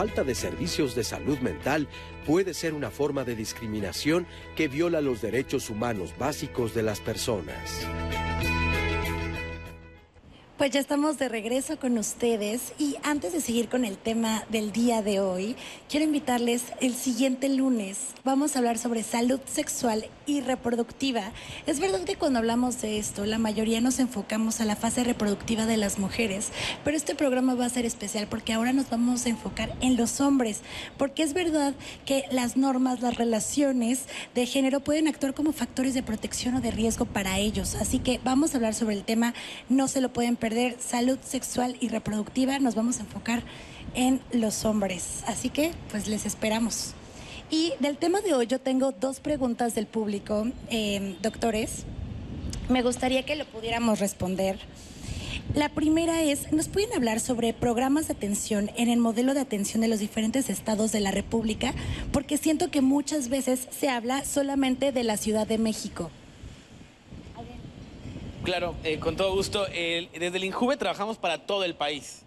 Falta de servicios de salud mental puede ser una forma de discriminación que viola los derechos humanos básicos de las personas. Pues ya estamos de regreso con ustedes y antes de seguir con el tema del día de hoy, quiero invitarles el siguiente lunes. Vamos a hablar sobre salud sexual y reproductiva. Es verdad que cuando hablamos de esto, la mayoría nos enfocamos a la fase reproductiva de las mujeres, pero este programa va a ser especial porque ahora nos vamos a enfocar en los hombres, porque es verdad que las normas, las relaciones de género pueden actuar como factores de protección o de riesgo para ellos. Así que vamos a hablar sobre el tema, no se lo pueden perder salud sexual y reproductiva, nos vamos a enfocar en los hombres. Así que, pues les esperamos. Y del tema de hoy yo tengo dos preguntas del público, em, doctores. Me gustaría que lo pudiéramos responder. La primera es, ¿nos pueden hablar sobre programas de atención en el modelo de atención de los diferentes estados de la República? Porque siento que muchas veces se habla solamente de la Ciudad de México. Claro, eh, con todo gusto. desde el INJUVE trabajamos para todo el país.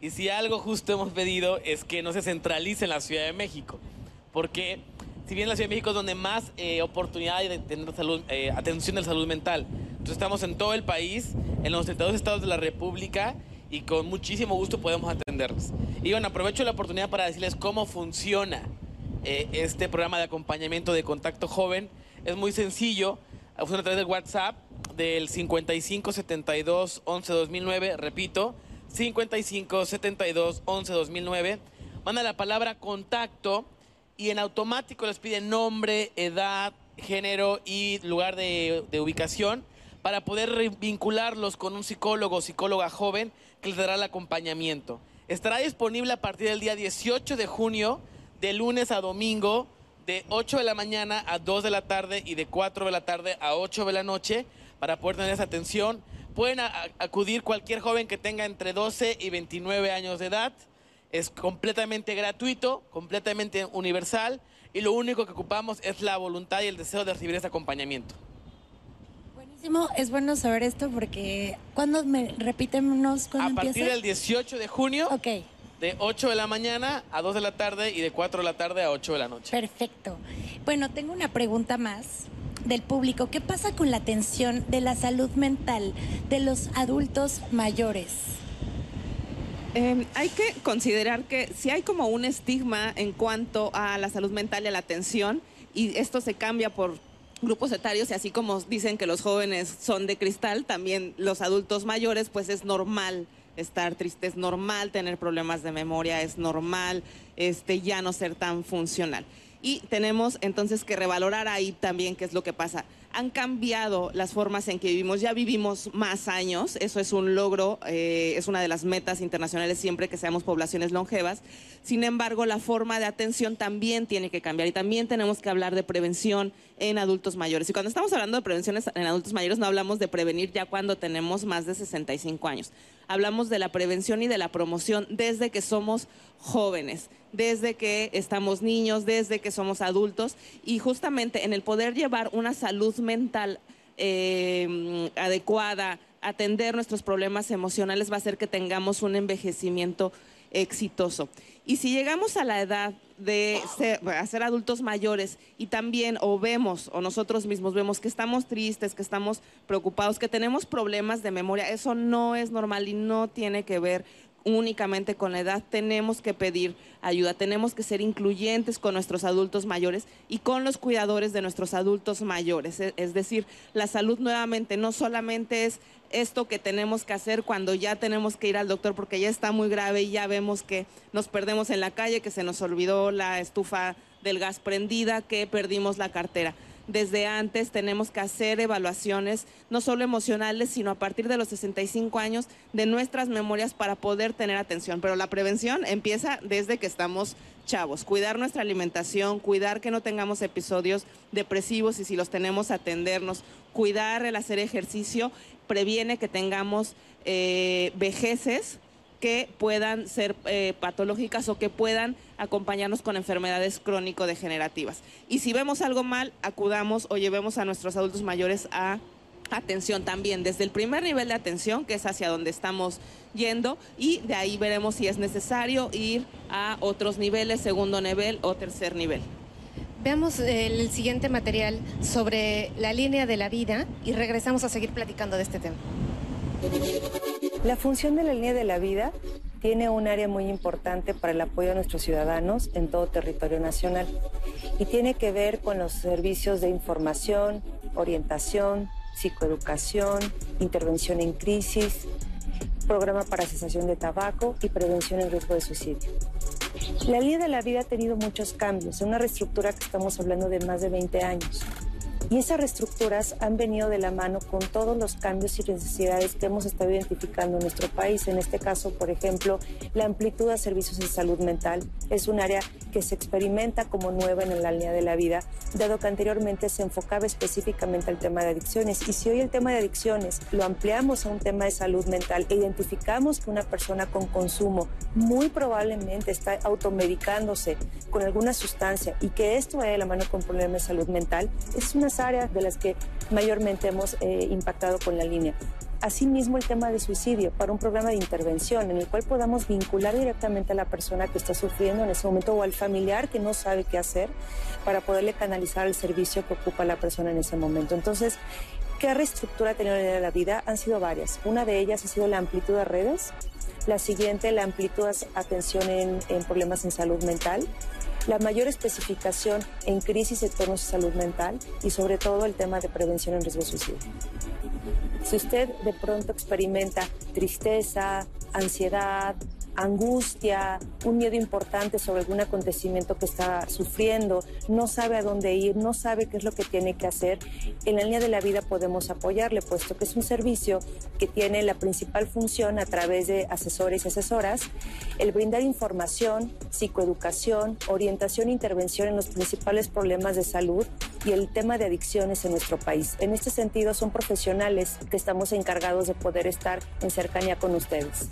Y si algo justo hemos pedido es que no se centralice en la Ciudad de México. Porque si bien la Ciudad de México es donde más eh, oportunidad hay de tener eh, atención de salud mental, entonces estamos en todo el país, en los 32 estados de la República y con muchísimo gusto podemos atenderlos. Y bueno, aprovecho la oportunidad para decirles cómo funciona este programa de acompañamiento de contacto joven. Es muy sencillo, funciona a través del WhatsApp del 55 72 11 2009, repito, 55 72 11 2009, manda la palabra contacto y en automático les pide nombre, edad, género y lugar de, de ubicación para poder vincularlos con un psicólogo o psicóloga joven que les dará el acompañamiento. Estará disponible a partir del día 18 de junio, de lunes a domingo, de 8 de la mañana a 2 de la tarde y de 4 de la tarde a 8 de la noche para poder tener esa atención. Pueden acudir cualquier joven que tenga entre 12 y 29 años de edad. Es completamente gratuito, completamente universal y lo único que ocupamos es la voluntad y el deseo de recibir ese acompañamiento. Buenísimo, es bueno saber esto porque cuando me repítenos cuando A partir del 18 de junio. Ok. De 8 de la mañana a 2 de la tarde y de 4 de la tarde a 8 de la noche. Perfecto. Bueno, tengo una pregunta más del público, ¿qué pasa con la atención de la salud mental de los adultos mayores? Em, hay que considerar que si hay como un estigma en cuanto a la salud mental y a la atención, y esto se cambia por grupos etarios y así como dicen que los jóvenes son de cristal, también los adultos mayores, pues es normal estar triste, es normal tener problemas de memoria, es normal este, ya no ser tan funcional y tenemos entonces que revalorar ahí también qué es lo que pasa. Han cambiado las formas en que vivimos, ya vivimos más años, eso es un logro, eh, es una de las metas internacionales siempre que seamos poblaciones longevas. Sin embargo, la forma de atención también tiene que cambiar y también tenemos que hablar de prevención en adultos mayores. Y cuando estamos hablando de prevención en adultos mayores, no hablamos de prevenir ya cuando tenemos más de 65 años. Hablamos de la prevención y de la promoción desde que somos jóvenes desde que estamos niños, desde que somos adultos y justamente en el poder llevar una salud mental eh, adecuada, atender nuestros problemas emocionales va a hacer que tengamos un envejecimiento exitoso. Y si llegamos a la edad de ser, ser, adultos mayores y también o vemos o nosotros mismos vemos que estamos tristes, que estamos preocupados, que tenemos problemas de memoria, eso no es normal y no tiene que ver únicamente con la edad, tenemos que pedir ayuda, tenemos que ser incluyentes con nuestros adultos mayores y con los cuidadores de nuestros adultos mayores. E, es decir, la salud nuevamente no solamente es esto que tenemos que hacer cuando ya tenemos que ir al doctor porque ya está muy grave y ya vemos que nos perdemos en la calle, que se nos olvidó la estufa del gas prendida, que perdimos la cartera desde antes tenemos que hacer evaluaciones, no solo emocionales, sino a partir de los 65 años de nuestras memorias para poder tener atención. Pero la prevención empieza desde que estamos chavos, cuidar nuestra alimentación, cuidar que no tengamos episodios depresivos y si los tenemos atendernos, cuidar el hacer ejercicio, previene que tengamos eh, vejeces que puedan ser eh, patológicas o que puedan acompañarnos con enfermedades crónico-degenerativas. Y si vemos algo mal, acudamos o llevemos a nuestros adultos mayores a atención también, desde el primer nivel de atención, que es hacia donde estamos yendo, y de ahí veremos si es necesario ir a otros niveles, segundo nivel o tercer nivel. Veamos el siguiente material sobre la línea de la vida y regresamos a seguir platicando de este tema. La función de la línea de la vida tiene un área muy importante para el apoyo a nuestros ciudadanos en todo territorio nacional y tiene que ver con los servicios de información, orientación, psicoeducación, intervención en crisis, programa para cesación de tabaco y prevención en riesgo de suicidio. La línea de la vida ha tenido muchos cambios, una reestructura que estamos hablando de más de 20 años. Y esas reestructuras han venido de la mano con todos los cambios y necesidades que hemos estado identificando en nuestro país. En este caso, por ejemplo, la amplitud de servicios de salud mental es un área que se experimenta como nueva en la línea de la vida, dado que anteriormente se enfocaba específicamente al tema de adicciones. Y si hoy el tema de adicciones lo ampliamos a un tema de salud mental e identificamos que una persona con consumo muy probablemente está automedicándose con alguna sustancia y que esto vaya de la mano con problemas de salud mental, es una áreas de las que mayormente hemos eh, impactado con la línea. Asimismo, el tema de suicidio para un programa de intervención en el cual podamos vincular directamente a la persona que está sufriendo en ese momento o al familiar que no sabe qué hacer para poderle canalizar el servicio que ocupa la persona en ese momento. Entonces, ¿qué reestructura ha tenido la la vida? Han sido varias. Una de ellas ha sido la amplitud de redes. La siguiente, la amplitud de atención en, en problemas en salud mental la mayor especificación en crisis de torno de salud mental y sobre todo el tema de prevención en riesgo de suicidio. Si usted de pronto experimenta tristeza, ansiedad, angustia, un miedo importante sobre algún acontecimiento que está sufriendo, no sabe a dónde ir, no sabe qué es lo que tiene que hacer, en la línea de la vida podemos apoyarle, puesto que es un servicio que tiene la principal función a través de asesores y asesoras, el brindar información, psicoeducación, orientación e intervención en los principales problemas de salud y el tema de adicciones en nuestro país. En este sentido, son profesionales que estamos encargados de poder estar en cercanía con ustedes.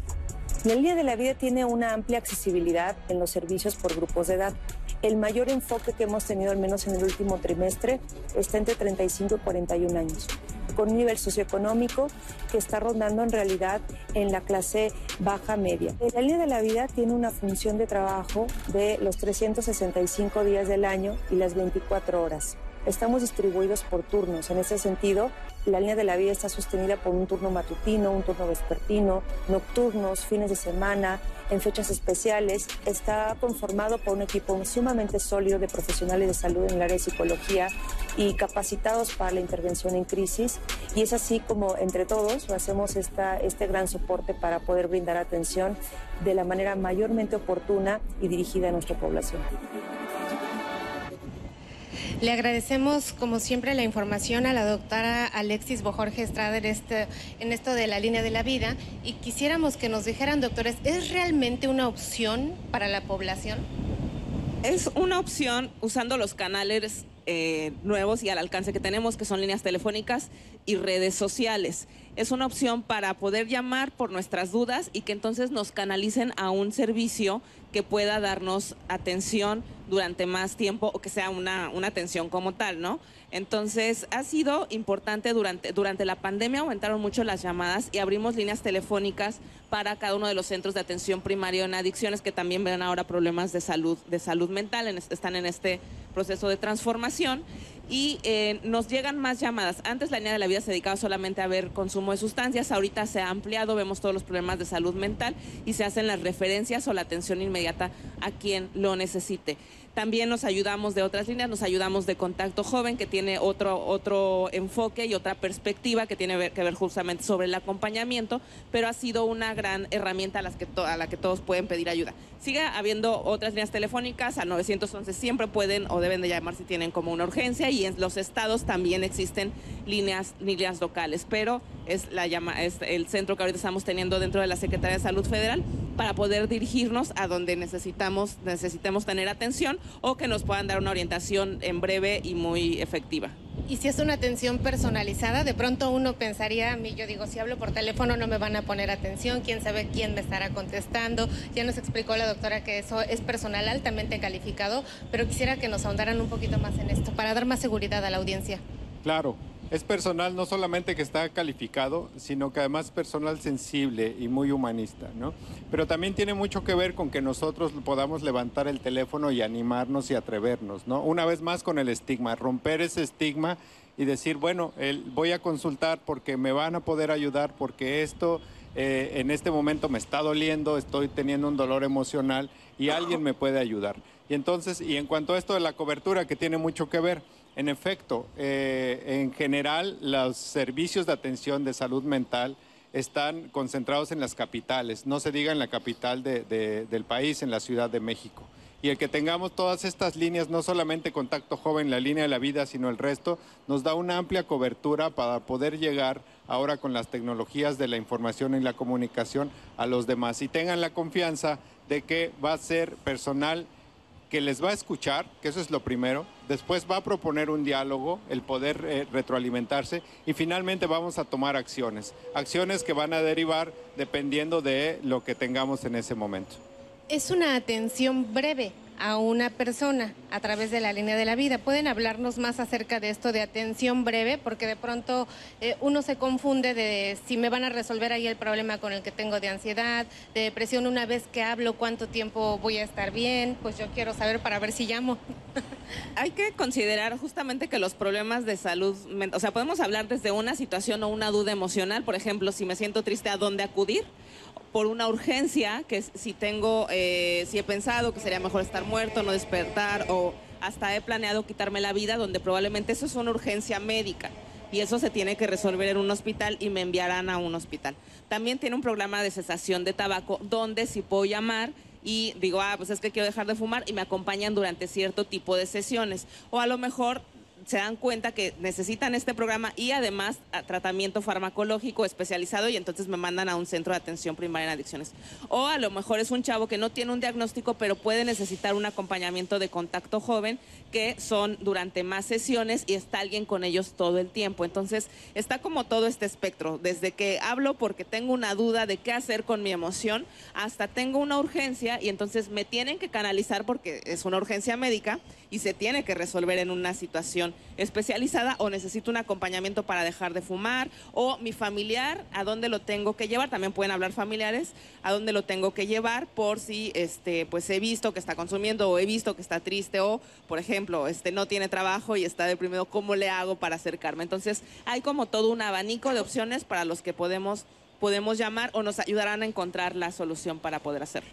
La línea de la vida tiene una amplia accesibilidad en los servicios por grupos de edad. El mayor enfoque que hemos tenido, al menos en el último trimestre, está entre 35 y 41 años con un nivel socioeconómico que está rondando en realidad en la clase baja media. La línea de la vida tiene una función de trabajo de los 365 días del año y las 24 horas. Estamos distribuidos por turnos. En ese sentido, la línea de la vida está sostenida por un turno matutino, un turno vespertino, nocturnos, fines de semana, en fechas especiales. Está conformado por un equipo sumamente sólido de profesionales de salud en el área de psicología y capacitados para la intervención en crisis. Y es así como entre todos hacemos esta, este gran soporte para poder brindar atención de la manera mayormente oportuna y dirigida a nuestra población. Le agradecemos, como siempre, la información a la doctora Alexis Bojorge Estrada este, en esto de la línea de la vida y quisiéramos que nos dijeran, doctores, ¿es realmente una opción para la población? Es una opción usando los canales eh, nuevos y al alcance que tenemos, que son líneas telefónicas y redes sociales. Es una opción para poder llamar por nuestras dudas y que entonces nos canalicen a un servicio que pueda darnos atención durante más tiempo o que sea una, una atención como tal, ¿no? Entonces, ha sido importante durante, durante la pandemia, aumentaron mucho las llamadas y abrimos líneas telefónicas para cada uno de los centros de atención primaria en adicciones que también ven ahora problemas de salud, de salud mental, están en este proceso de transformación y eh, nos llegan más llamadas. Antes la línea de la vida se dedicaba solamente a ver consumo de sustancias, ahorita se ha ampliado, vemos todos los problemas de salud mental y se hacen las referencias o la atención inmediata a quien lo necesite. También nos ayudamos de otras líneas, nos ayudamos de Contacto Joven, que tiene otro, otro enfoque y otra perspectiva que tiene que ver justamente sobre el acompañamiento, pero ha sido una gran herramienta a, las que a la que todos pueden pedir ayuda. Sigue habiendo otras líneas telefónicas, a 911 siempre pueden o deben de llamar si tienen como una urgencia y en los estados también existen líneas, líneas locales, pero es, la llama, es el centro que ahorita estamos teniendo dentro de la Secretaría de Salud Federal para poder dirigirnos a donde necesitamos, necesitemos tener atención o que nos puedan dar una orientación en breve y muy efectiva. Y si es una atención personalizada, de pronto uno pensaría, a mí yo digo, si hablo por teléfono no me van a poner atención, quién sabe quién me estará contestando. Ya nos explicó la doctora que eso es personal altamente calificado, pero quisiera que nos ahondaran un poquito más en esto para dar más seguridad a la audiencia. Claro, es personal no solamente que está calificado, sino que además personal sensible y muy humanista, ¿no? Pero también tiene mucho que ver con que nosotros podamos levantar el teléfono y animarnos y atrevernos, ¿no? Una vez más con el estigma, romper ese estigma y decir, bueno, voy a consultar porque me van a poder ayudar, porque esto eh, en este momento me está doliendo, estoy teniendo un dolor emocional y alguien me puede ayudar. Y entonces, y en cuanto a esto de la cobertura, que tiene mucho que ver, en efecto, eh, en general los servicios de atención de salud mental están concentrados en las capitales, no se diga en la capital del país, en la Ciudad de México. Y el que tengamos todas estas líneas, no solamente contacto joven, la línea de la vida, sino el resto, nos da una amplia cobertura para poder llegar ahora con las tecnologías de la información y la comunicación a los demás. Y tengan la confianza de que va a ser personal que les va a escuchar, que eso es lo primero, después va a proponer un diálogo, el poder eh, retroalimentarse y finalmente vamos a tomar acciones, acciones que van a derivar dependiendo de lo que tengamos en ese momento. Es una atención breve, a una persona a través de la línea de la vida. ¿Pueden hablarnos más acerca de esto de atención breve? Porque de pronto eh, uno se confunde de si me van a resolver ahí el problema con el que tengo de ansiedad, de depresión, una vez que hablo, cuánto tiempo voy a estar bien, pues yo quiero saber para ver si llamo. Hay que considerar justamente que los problemas de salud, o sea, podemos hablar desde una situación o una duda emocional, por ejemplo, si me siento triste, ¿a dónde acudir? Por una urgencia, que si tengo, eh, si he pensado que sería mejor estar muerto, no despertar, o hasta he planeado quitarme la vida, donde probablemente eso es una urgencia médica y eso se tiene que resolver en un hospital y me enviarán a un hospital. También tiene un programa de cesación de tabaco donde si puedo llamar y digo, ah, pues es que quiero dejar de fumar y me acompañan durante cierto tipo de sesiones. O a lo mejor se dan cuenta que necesitan este programa y además tratamiento farmacológico especializado y entonces me mandan a un centro de atención primaria en adicciones. O a lo mejor es un chavo que no tiene un diagnóstico pero puede necesitar un acompañamiento de contacto joven que son durante más sesiones y está alguien con ellos todo el tiempo. Entonces está como todo este espectro, desde que hablo porque tengo una duda de qué hacer con mi emoción hasta tengo una urgencia y entonces me tienen que canalizar porque es una urgencia médica y se tiene que resolver en una situación especializada o necesito un acompañamiento para dejar de fumar o mi familiar, a dónde lo tengo que llevar, también pueden hablar familiares, a dónde lo tengo que llevar por si este pues he visto que está consumiendo o he visto que está triste o por ejemplo, este no tiene trabajo y está deprimido, ¿cómo le hago para acercarme? Entonces, hay como todo un abanico de opciones para los que podemos podemos llamar o nos ayudarán a encontrar la solución para poder hacerlo.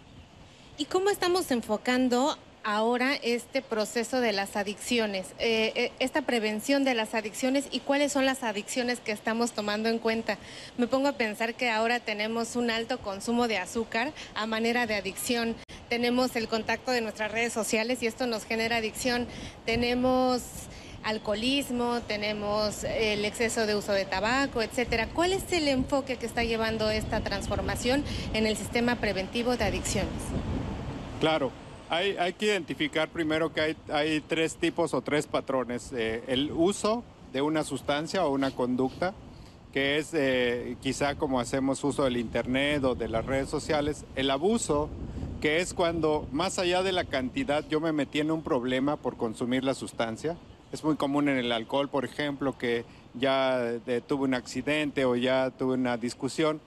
¿Y cómo estamos enfocando ahora este proceso de las adicciones, eh, eh, esta prevención de las adicciones y cuáles son las adicciones que estamos tomando en cuenta. Me pongo a pensar que ahora tenemos un alto consumo de azúcar a manera de adicción, tenemos el contacto de nuestras redes sociales y esto nos genera adicción, tenemos alcoholismo, tenemos el exceso de uso de tabaco, etcétera. ¿Cuál es el enfoque que está llevando esta transformación en el sistema preventivo de adicciones? Claro, hay, que identificar primero que hay, tres tipos o tres patrones. Eh, el uso de una sustancia o una conducta, que es eh, quizá como hacemos uso del Internet o de las redes sociales. El abuso, que es cuando más allá de la cantidad yo me metí en un problema por consumir la sustancia. Es muy común en el alcohol, por ejemplo, que ya eh, tuve un accidente o ya tuve una discusión.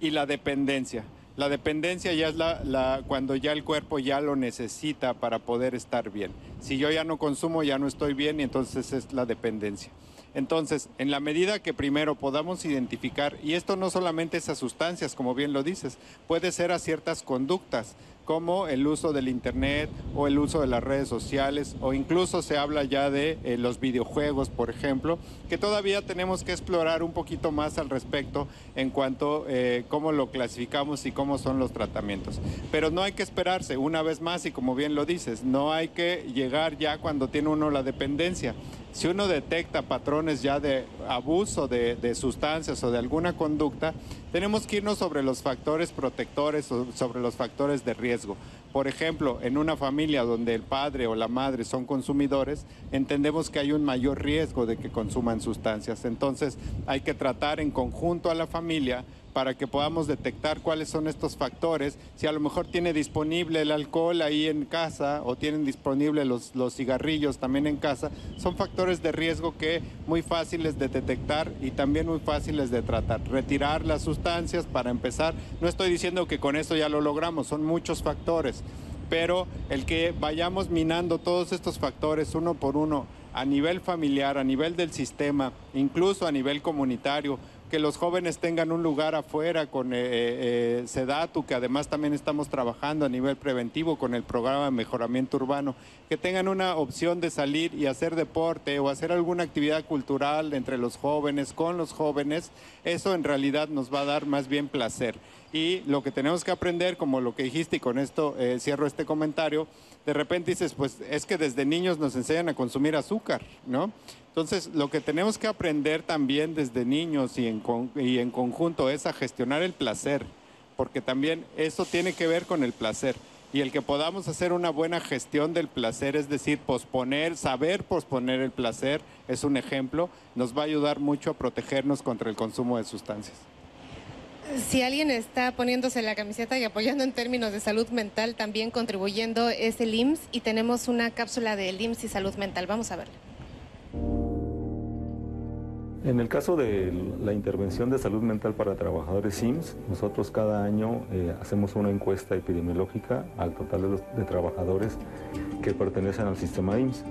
Y la dependencia la dependencia ya es la, cuando ya el cuerpo ya lo necesita para poder estar bien. Si yo ya no consumo, ya no estoy bien y entonces es la dependencia. Entonces, en la medida que primero podamos identificar, y esto no solamente es a sustancias, como bien lo dices, puede ser a ciertas conductas como el uso del Internet o el uso de las redes sociales o incluso se habla ya de eh, los videojuegos, por ejemplo, que todavía tenemos que explorar un poquito más al respecto en cuanto eh, cómo lo clasificamos y cómo son los tratamientos. Pero no hay que esperarse, una vez más, y como bien lo dices, no hay que llegar ya cuando tiene uno la dependencia. Si uno detecta patrones ya de abuso de, sustancias o de alguna conducta, tenemos que irnos sobre los factores protectores o sobre los factores de riesgo. Por ejemplo, en una familia donde el padre o la madre son consumidores, entendemos que hay un mayor riesgo de que consuman sustancias. Entonces hay que tratar en conjunto a la familia para que podamos detectar cuáles son estos factores, si a lo mejor tiene disponible el alcohol ahí en casa o tienen disponible los, los cigarrillos también en casa, son factores de riesgo que muy fáciles de detectar y también muy fáciles de tratar. Retirar las sustancias para empezar, no estoy diciendo que con eso ya lo logramos, son muchos factores, pero el que vayamos minando todos estos factores uno por uno a nivel familiar, a nivel del sistema, incluso a nivel comunitario, que los jóvenes tengan un lugar afuera con eh, eh, Sedatu, que además también estamos trabajando a nivel preventivo con el programa de mejoramiento urbano, que tengan una opción de salir y hacer deporte o hacer alguna actividad cultural entre los jóvenes, con los jóvenes, eso en realidad nos va a dar más bien placer. Y lo que tenemos que aprender, como lo que dijiste, y con esto eh, cierro este comentario, de repente dices, pues es que desde niños nos enseñan a consumir azúcar, ¿no? Entonces, lo que tenemos que aprender también desde niños y en, y en conjunto es a gestionar el placer, porque también eso tiene que ver con el placer. Y el que podamos hacer una buena gestión del placer, es decir, posponer, saber posponer el placer, es un ejemplo, nos va a ayudar mucho a protegernos contra el consumo de sustancias. Si alguien está poniéndose la camiseta y apoyando en términos de salud mental, también contribuyendo es el IMSS y tenemos una cápsula del IMSS y salud mental. Vamos a verla. En el caso de la intervención de salud mental para trabajadores SIMS, nosotros cada año eh, hacemos una encuesta epidemiológica al total de, trabajadores que pertenecen al sistema IMSS.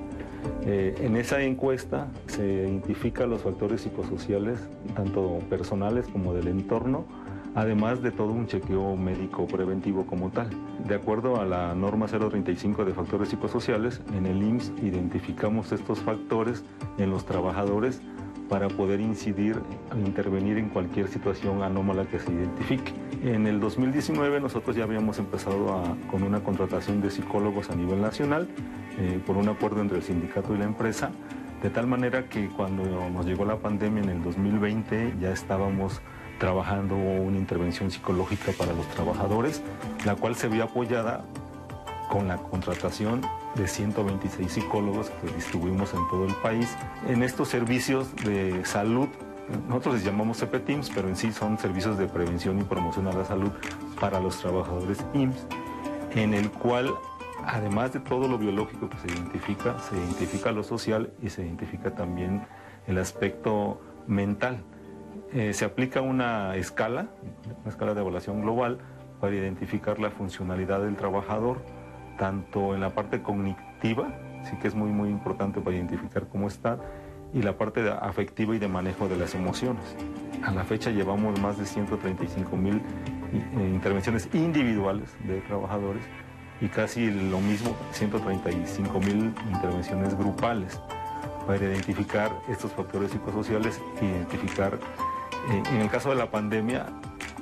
Eh, en esa encuesta se identifican los factores psicosociales, tanto personales como del entorno, además de todo un chequeo médico preventivo como tal. De acuerdo a la norma 035 de factores psicosociales, en el IMSS identificamos estos factores en los trabajadores para poder incidir intervenir en cualquier situación anómala que se identifique. En el 2019 nosotros ya habíamos empezado con una contratación de psicólogos a nivel nacional eh, por un acuerdo entre el sindicato y la empresa, de tal manera que cuando nos llegó la pandemia en el 2020 ya estábamos trabajando una intervención psicológica para los trabajadores, la cual se vio apoyada con la contratación de 126 psicólogos que distribuimos en todo el país. En estos servicios de salud, nosotros les llamamos CPTIMS, pero en sí son servicios de prevención y promoción a la salud para los trabajadores IMSS, en el cual, además de todo lo biológico que se identifica, se identifica lo social y se identifica también el aspecto mental. Eh, se aplica una escala, una escala de evaluación global, para identificar la funcionalidad del trabajador, tanto en la parte cognitiva, sí que es muy muy importante para identificar cómo está, y la parte afectiva y de manejo de las emociones. A la fecha llevamos más de 135 mil eh, intervenciones individuales de trabajadores y casi lo mismo, 135 mil intervenciones grupales para identificar estos factores psicosociales identificar, eh, en el caso de la pandemia,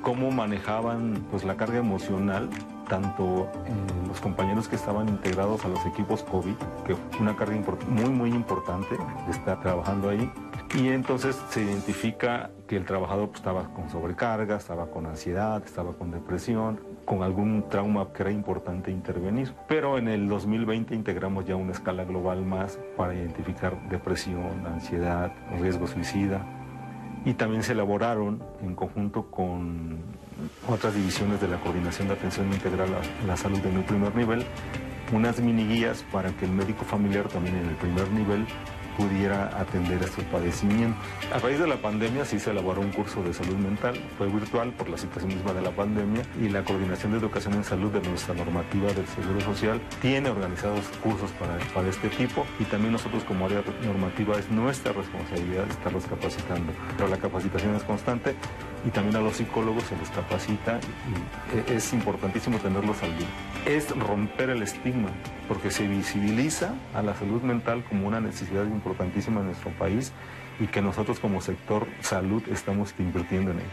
cómo manejaban pues, la carga emocional tanto eh, los compañeros que estaban integrados a los equipos COVID, que una carga muy, muy importante de estar trabajando ahí. Y entonces se identifica que el trabajador pues, estaba con sobrecarga, estaba con ansiedad, estaba con depresión, con algún trauma que era importante intervenir. Pero en el 2020 integramos ya una escala global más para identificar depresión, ansiedad, riesgo suicida. Y también se elaboraron en conjunto con otras divisiones de la Coordinación de Atención Integral a la Salud en el primer nivel, unas mini guías para que el médico familiar también en el primer nivel pudiera atender estos padecimientos. A raíz de la pandemia sí se elaboró un curso de salud mental, fue virtual por la situación misma de la pandemia y la Coordinación de Educación en Salud de nuestra normativa del Seguro Social tiene organizados cursos para, para este tipo y también nosotros como área normativa es nuestra responsabilidad estarlos capacitando. Pero la capacitación es constante y también a los psicólogos se les capacita y es importantísimo tenerlos al día. Es romper el estigma porque se visibiliza a la salud mental como una necesidad importantísima en nuestro país y que nosotros como sector salud estamos invirtiendo en ello.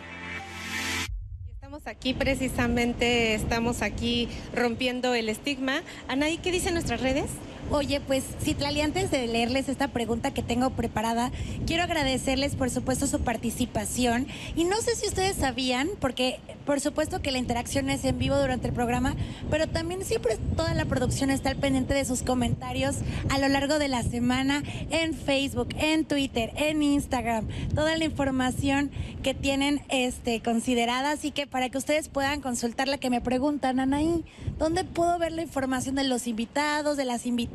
Estamos aquí precisamente, estamos aquí rompiendo el estigma. Anaí, ¿qué dicen nuestras redes? Oye, pues Citlali, antes de leerles esta pregunta que tengo preparada, quiero agradecerles por supuesto su participación. Y no sé si ustedes sabían, porque por supuesto que la interacción es en vivo durante el programa, pero también siempre toda la producción está al pendiente de sus comentarios a lo largo de la semana en Facebook, en Twitter, en Instagram, toda la información que tienen este, considerada. Así que para que ustedes puedan consultar la que me preguntan, Anaí, ¿dónde puedo ver la información de los invitados, de las invitadas?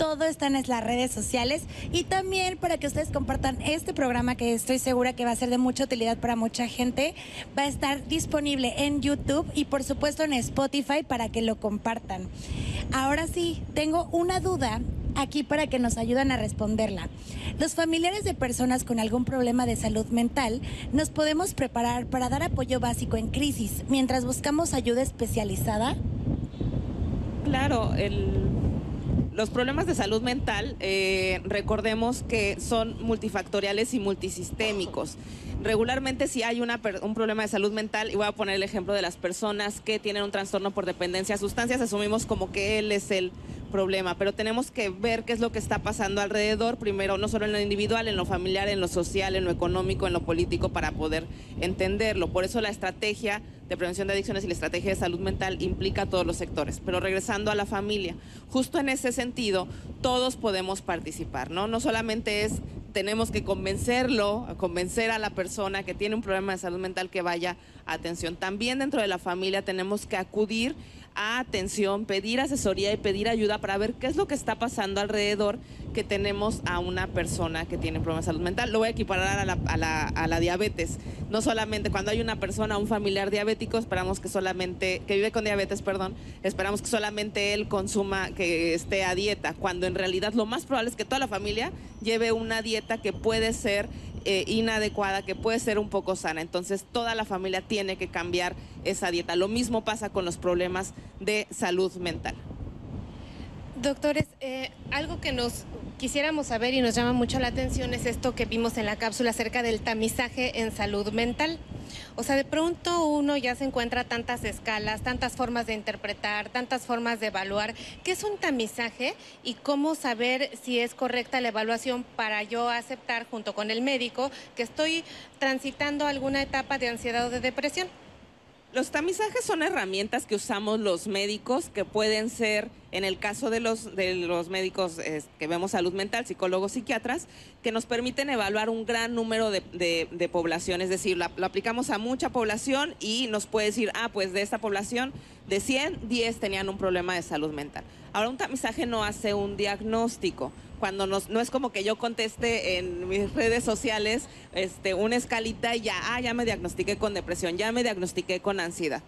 Todo está en las redes sociales y también para que ustedes compartan este programa que estoy segura que va a ser de mucha utilidad para mucha gente, va a estar disponible en YouTube y por supuesto en Spotify para que lo compartan. Ahora sí, tengo una duda aquí para que nos ayuden a responderla. Los familiares de personas con algún problema de salud mental nos podemos preparar para dar apoyo básico en crisis mientras buscamos ayuda especializada. Claro, los problemas de salud mental, eh, recordemos que son multifactoriales y multisistémicos. Regularmente si hay un problema de salud mental, y voy a poner el ejemplo de las personas que tienen un trastorno por dependencia a sustancias, asumimos como que él es el problema, pero tenemos que ver qué es lo que está pasando alrededor, primero, no solo en lo individual, en lo familiar, en lo social, en lo económico, en lo político, para poder entenderlo. Por eso la estrategia de prevención de adicciones y la estrategia de salud mental implica a todos los sectores. Pero regresando a la familia, justo en ese sentido, todos podemos participar, ¿no? No solamente es tenemos que convencerlo, convencer a la persona que tiene un problema de salud mental que vaya a atención. También dentro de la familia tenemos que acudir atención, pedir asesoría y pedir ayuda para ver qué es lo que está pasando alrededor que tenemos a una persona que tiene problemas de salud mental. Lo voy a equiparar a la, a la, a la diabetes. No solamente cuando hay una persona, un familiar diabético, esperamos que solamente, que vive con diabetes, perdón, esperamos que solamente él consuma, que esté a dieta, cuando en realidad lo más probable es que toda la familia lleve una dieta que puede ser eh, inadecuada, que puede ser un poco sana. Entonces toda la familia tiene que cambiar esa dieta. Lo mismo pasa con los problemas de salud mental. Doctores, eh, algo que nos quisiéramos saber y nos llama mucho la atención es esto que vimos en la cápsula acerca del tamizaje en salud mental. O sea, de pronto uno ya se encuentra tantas escalas, tantas formas de interpretar, tantas formas de evaluar. ¿Qué es un tamizaje y cómo saber si es correcta la evaluación para yo aceptar junto con el médico que estoy transitando alguna etapa de ansiedad o de depresión? Los tamizajes son herramientas que usamos los médicos que pueden ser, en el caso de los, de los médicos que vemos salud mental, psicólogos, psiquiatras, que nos permiten evaluar un gran número de, población. Es decir, lo aplicamos a mucha población y nos puede decir, ah, pues de esta población, de 100, 10 tenían un problema de salud mental. Ahora, un tamizaje no hace un diagnóstico cuando nos, no es como que yo conteste en mis redes sociales este, una escalita y ya, ah, ya me diagnostiqué con depresión, ya me diagnostiqué con ansiedad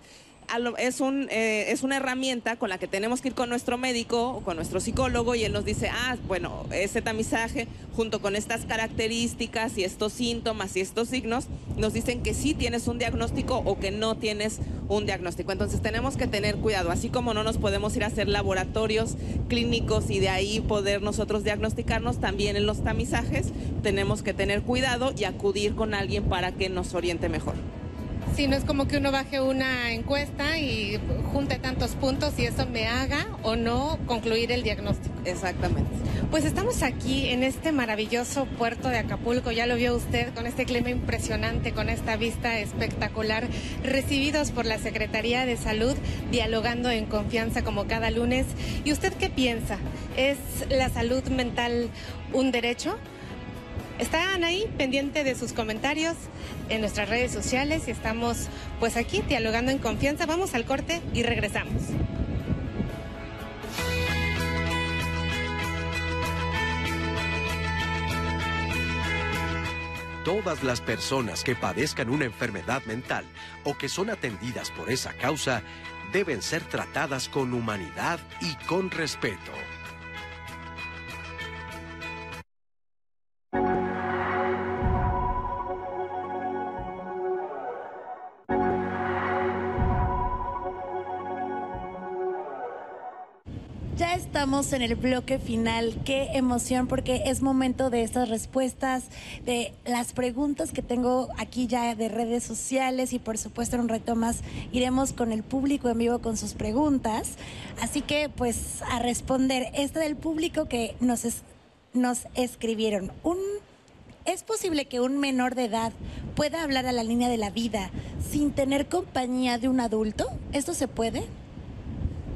es, un, eh, es una herramienta con la que tenemos que ir con nuestro médico o con nuestro psicólogo y él nos dice, ah, bueno, ese tamizaje junto con estas características y estos síntomas y estos signos nos dicen que sí tienes un diagnóstico o que no tienes un diagnóstico. Entonces tenemos que tener cuidado, así como no nos podemos ir a hacer laboratorios clínicos y de ahí poder nosotros diagnosticarnos, también en los tamizajes tenemos que tener cuidado y acudir con alguien para que nos oriente mejor. Si no es como que uno baje una encuesta y junte tantos puntos y eso me haga o no concluir el diagnóstico. Exactamente. Pues estamos aquí en este maravilloso puerto de Acapulco, ya lo vio usted, con este clima impresionante, con esta vista espectacular, recibidos por la Secretaría de Salud, dialogando en confianza como cada lunes. ¿Y usted qué piensa? ¿Es la salud mental un derecho? Están ahí pendiente de sus comentarios en nuestras redes sociales y estamos pues aquí dialogando en confianza. Vamos al corte y regresamos. Todas las personas que padezcan una enfermedad mental o que son atendidas por esa causa deben ser tratadas con humanidad y con respeto. Estamos en el bloque final. Qué emoción porque es momento de estas respuestas, de las preguntas que tengo aquí ya de redes sociales y por supuesto en un reto más iremos con el público en vivo con sus preguntas. Así que pues a responder esta del público que nos, nos escribieron. Un ¿Es posible que un menor de edad pueda hablar a la línea de la vida sin tener compañía de un adulto? ¿Esto se puede?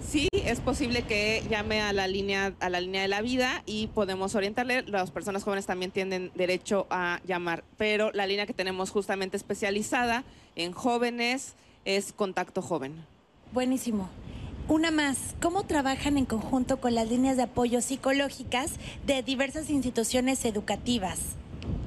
Sí, es posible que llame a la línea a la línea de la vida y podemos orientarle. Las personas jóvenes también tienen derecho a llamar, pero la línea que tenemos justamente especializada en jóvenes es Contacto Joven. Buenísimo. Una más, ¿cómo trabajan en conjunto con las líneas de apoyo psicológicas de diversas instituciones educativas?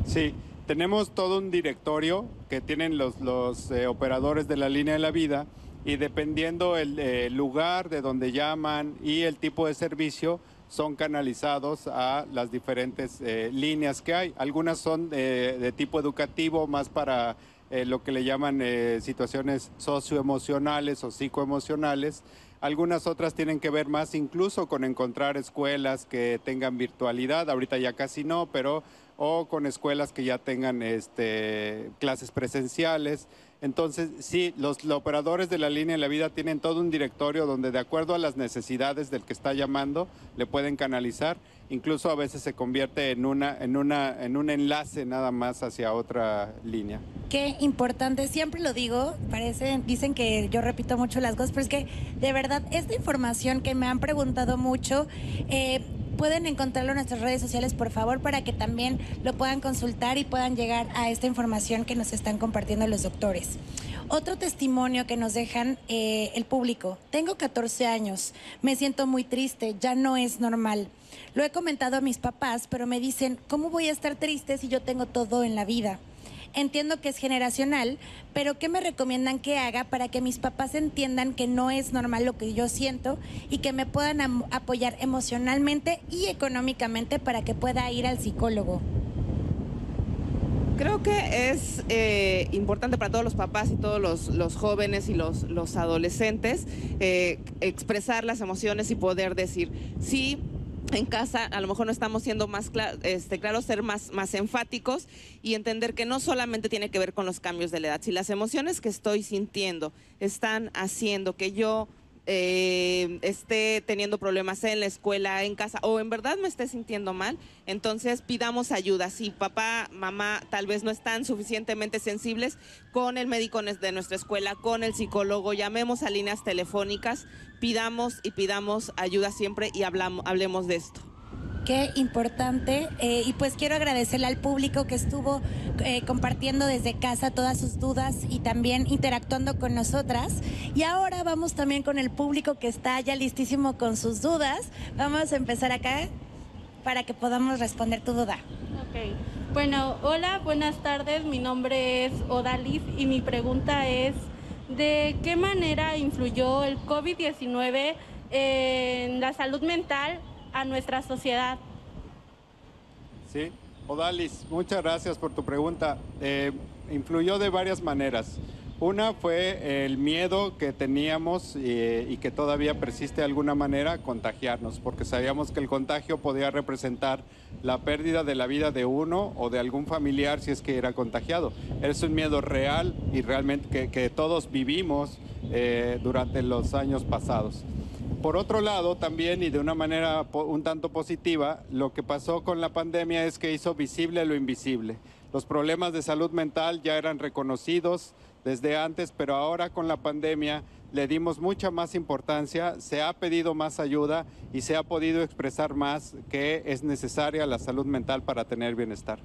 Sí, tenemos todo un directorio que tienen los, los eh, operadores de la línea de la vida y dependiendo el eh, lugar de donde llaman y el tipo de servicio, son canalizados a las diferentes eh, líneas que hay. Algunas son eh, de tipo educativo, más para lo que le llaman situaciones socioemocionales o psicoemocionales. Algunas otras tienen que ver más incluso con encontrar escuelas que tengan virtualidad, ahorita ya casi no, pero o con escuelas que ya tengan este, clases presenciales. Entonces, sí, los, operadores de la línea de la vida tienen todo un directorio donde de acuerdo a las necesidades del que está llamando, le pueden canalizar. Incluso a veces se convierte en, una, en, una, en un enlace nada más hacia otra línea. Qué importante, siempre lo digo, parece, dicen que yo repito mucho las cosas, pero es que de verdad esta información que me han preguntado mucho, eh, pueden encontrarlo en nuestras redes sociales, por favor, para que también lo puedan consultar y puedan llegar a esta información que nos están compartiendo los doctores. Otro testimonio que nos dejan eh, el público. Tengo 14 años, me siento muy triste, ya no es normal. Lo he comentado a mis papás, pero me dicen, ¿cómo voy a estar triste si yo tengo todo en la vida? Entiendo que es generacional, pero ¿qué me recomiendan que haga para que mis papás entiendan que no es normal lo que yo siento y que me puedan apoyar emocionalmente y económicamente para que pueda ir al psicólogo? Creo que es eh, importante para todos los papás y todos los, jóvenes y los, adolescentes eh, expresar las emociones y poder decir, sí, en casa a lo mejor no estamos siendo más este, claros, ser más, más enfáticos y entender que no solamente tiene que ver con los cambios de la edad, si las emociones que estoy sintiendo están haciendo que yo eh, esté teniendo problemas en la escuela, en casa, o en verdad me esté sintiendo mal, entonces pidamos ayuda. Si papá, mamá tal vez no están suficientemente sensibles, con el médico de nuestra escuela, con el psicólogo, llamemos a líneas telefónicas, pidamos y pidamos ayuda siempre y hablamos, hablemos de esto. Qué importante. Eh, y pues quiero agradecerle al público que estuvo eh, compartiendo desde casa todas sus dudas y también interactuando con nosotras. Y ahora vamos también con el público que está ya listísimo con sus dudas. Vamos a empezar acá para que podamos responder tu duda. Ok. Bueno, hola, buenas tardes. Mi nombre es Odalis y mi pregunta es, ¿de qué manera influyó el COVID-19 en la salud mental a nuestra sociedad. Sí, Odalis, muchas gracias por tu pregunta. Eh, influyó de varias maneras. Una fue el miedo que teníamos eh, y que todavía persiste de alguna manera contagiarnos, porque sabíamos que el contagio podía representar la pérdida de la vida de uno o de algún familiar si es que era contagiado. Es un miedo real y realmente que, todos vivimos eh, durante los años pasados. Por otro lado, también y de una manera un tanto positiva, lo que pasó con la pandemia es que hizo visible lo invisible. Los problemas de salud mental ya eran reconocidos desde antes, pero ahora con la pandemia le dimos mucha más importancia, se ha pedido más ayuda y se ha podido expresar más que es necesaria la salud mental para tener bienestar.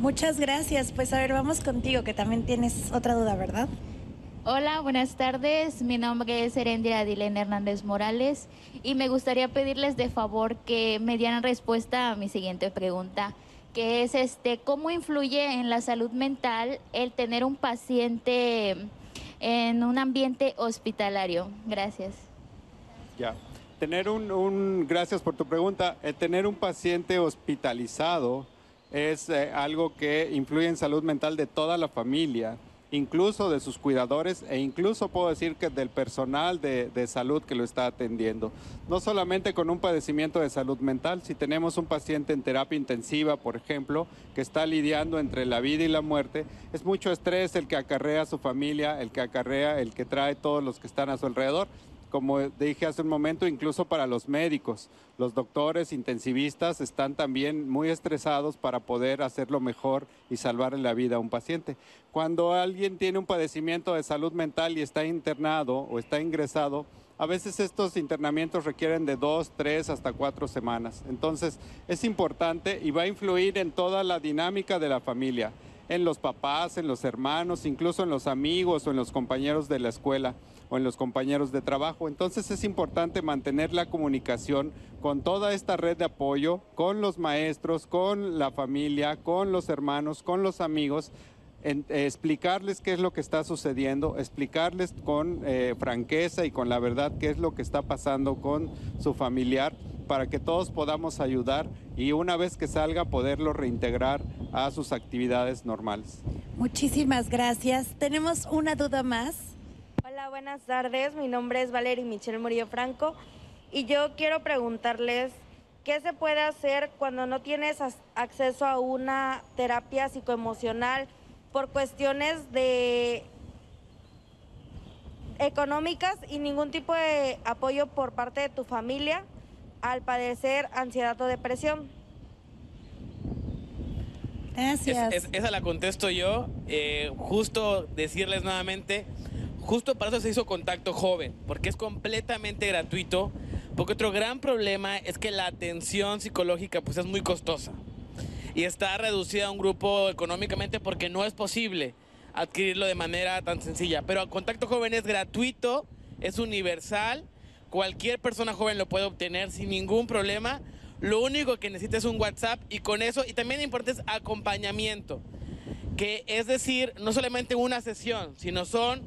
Muchas gracias. Pues a ver, vamos contigo, que también tienes otra duda, ¿verdad? Hola, buenas tardes. Mi nombre es Erendira Adilén Hernández Morales y me gustaría pedirles de favor que me dieran respuesta a mi siguiente pregunta, que es este, ¿cómo influye en la salud mental el tener un paciente en un ambiente hospitalario? Gracias. Ya. Tener un, gracias por tu pregunta. El tener un paciente hospitalizado es eh, algo que influye en salud mental de toda la familia incluso de sus cuidadores e incluso puedo decir que del personal de, salud que lo está atendiendo. No solamente con un padecimiento de salud mental, si tenemos un paciente en terapia intensiva, por ejemplo, que está lidiando entre la vida y la muerte, es mucho estrés el que acarrea a su familia, el que acarrea, el que trae todos los que están a su alrededor como dije hace un momento, incluso para los médicos. Los doctores intensivistas están también muy estresados para poder hacerlo mejor y salvarle la vida a un paciente. Cuando alguien tiene un padecimiento de salud mental y está internado o está ingresado, a veces estos internamientos requieren de dos, tres, hasta cuatro semanas. Entonces es importante y va a influir en toda la dinámica de la familia, en los papás, en los hermanos, incluso en los amigos o en los compañeros de la escuela o en los compañeros de trabajo. Entonces es importante mantener la comunicación con toda esta red de apoyo, con los maestros, con la familia, con los hermanos, con los amigos, eh, explicarles qué es lo que está sucediendo, explicarles con eh, franqueza y con la verdad qué es lo que está pasando con su familiar para que todos podamos ayudar y una vez que salga poderlo reintegrar a sus actividades normales. Muchísimas gracias. Tenemos una duda más. Hola, buenas tardes. Mi nombre es Valerie Michelle Murillo Franco y yo quiero preguntarles qué se puede hacer cuando no tienes acceso a una terapia psicoemocional por cuestiones de económicas y ningún tipo de apoyo por parte de tu familia al padecer ansiedad o depresión. Gracias. Es- es- esa la contesto yo. Eh, justo decirles nuevamente, justo para eso se hizo contacto joven, porque es completamente gratuito. Porque otro gran problema es que la atención psicológica pues es muy costosa y está reducida a un grupo económicamente porque no es posible adquirirlo de manera tan sencilla. Pero contacto joven es gratuito, es universal, cualquier persona joven lo puede obtener sin ningún problema. Lo único que necesita es un WhatsApp y con eso, y también importante es acompañamiento, que es decir, no solamente una sesión, sino son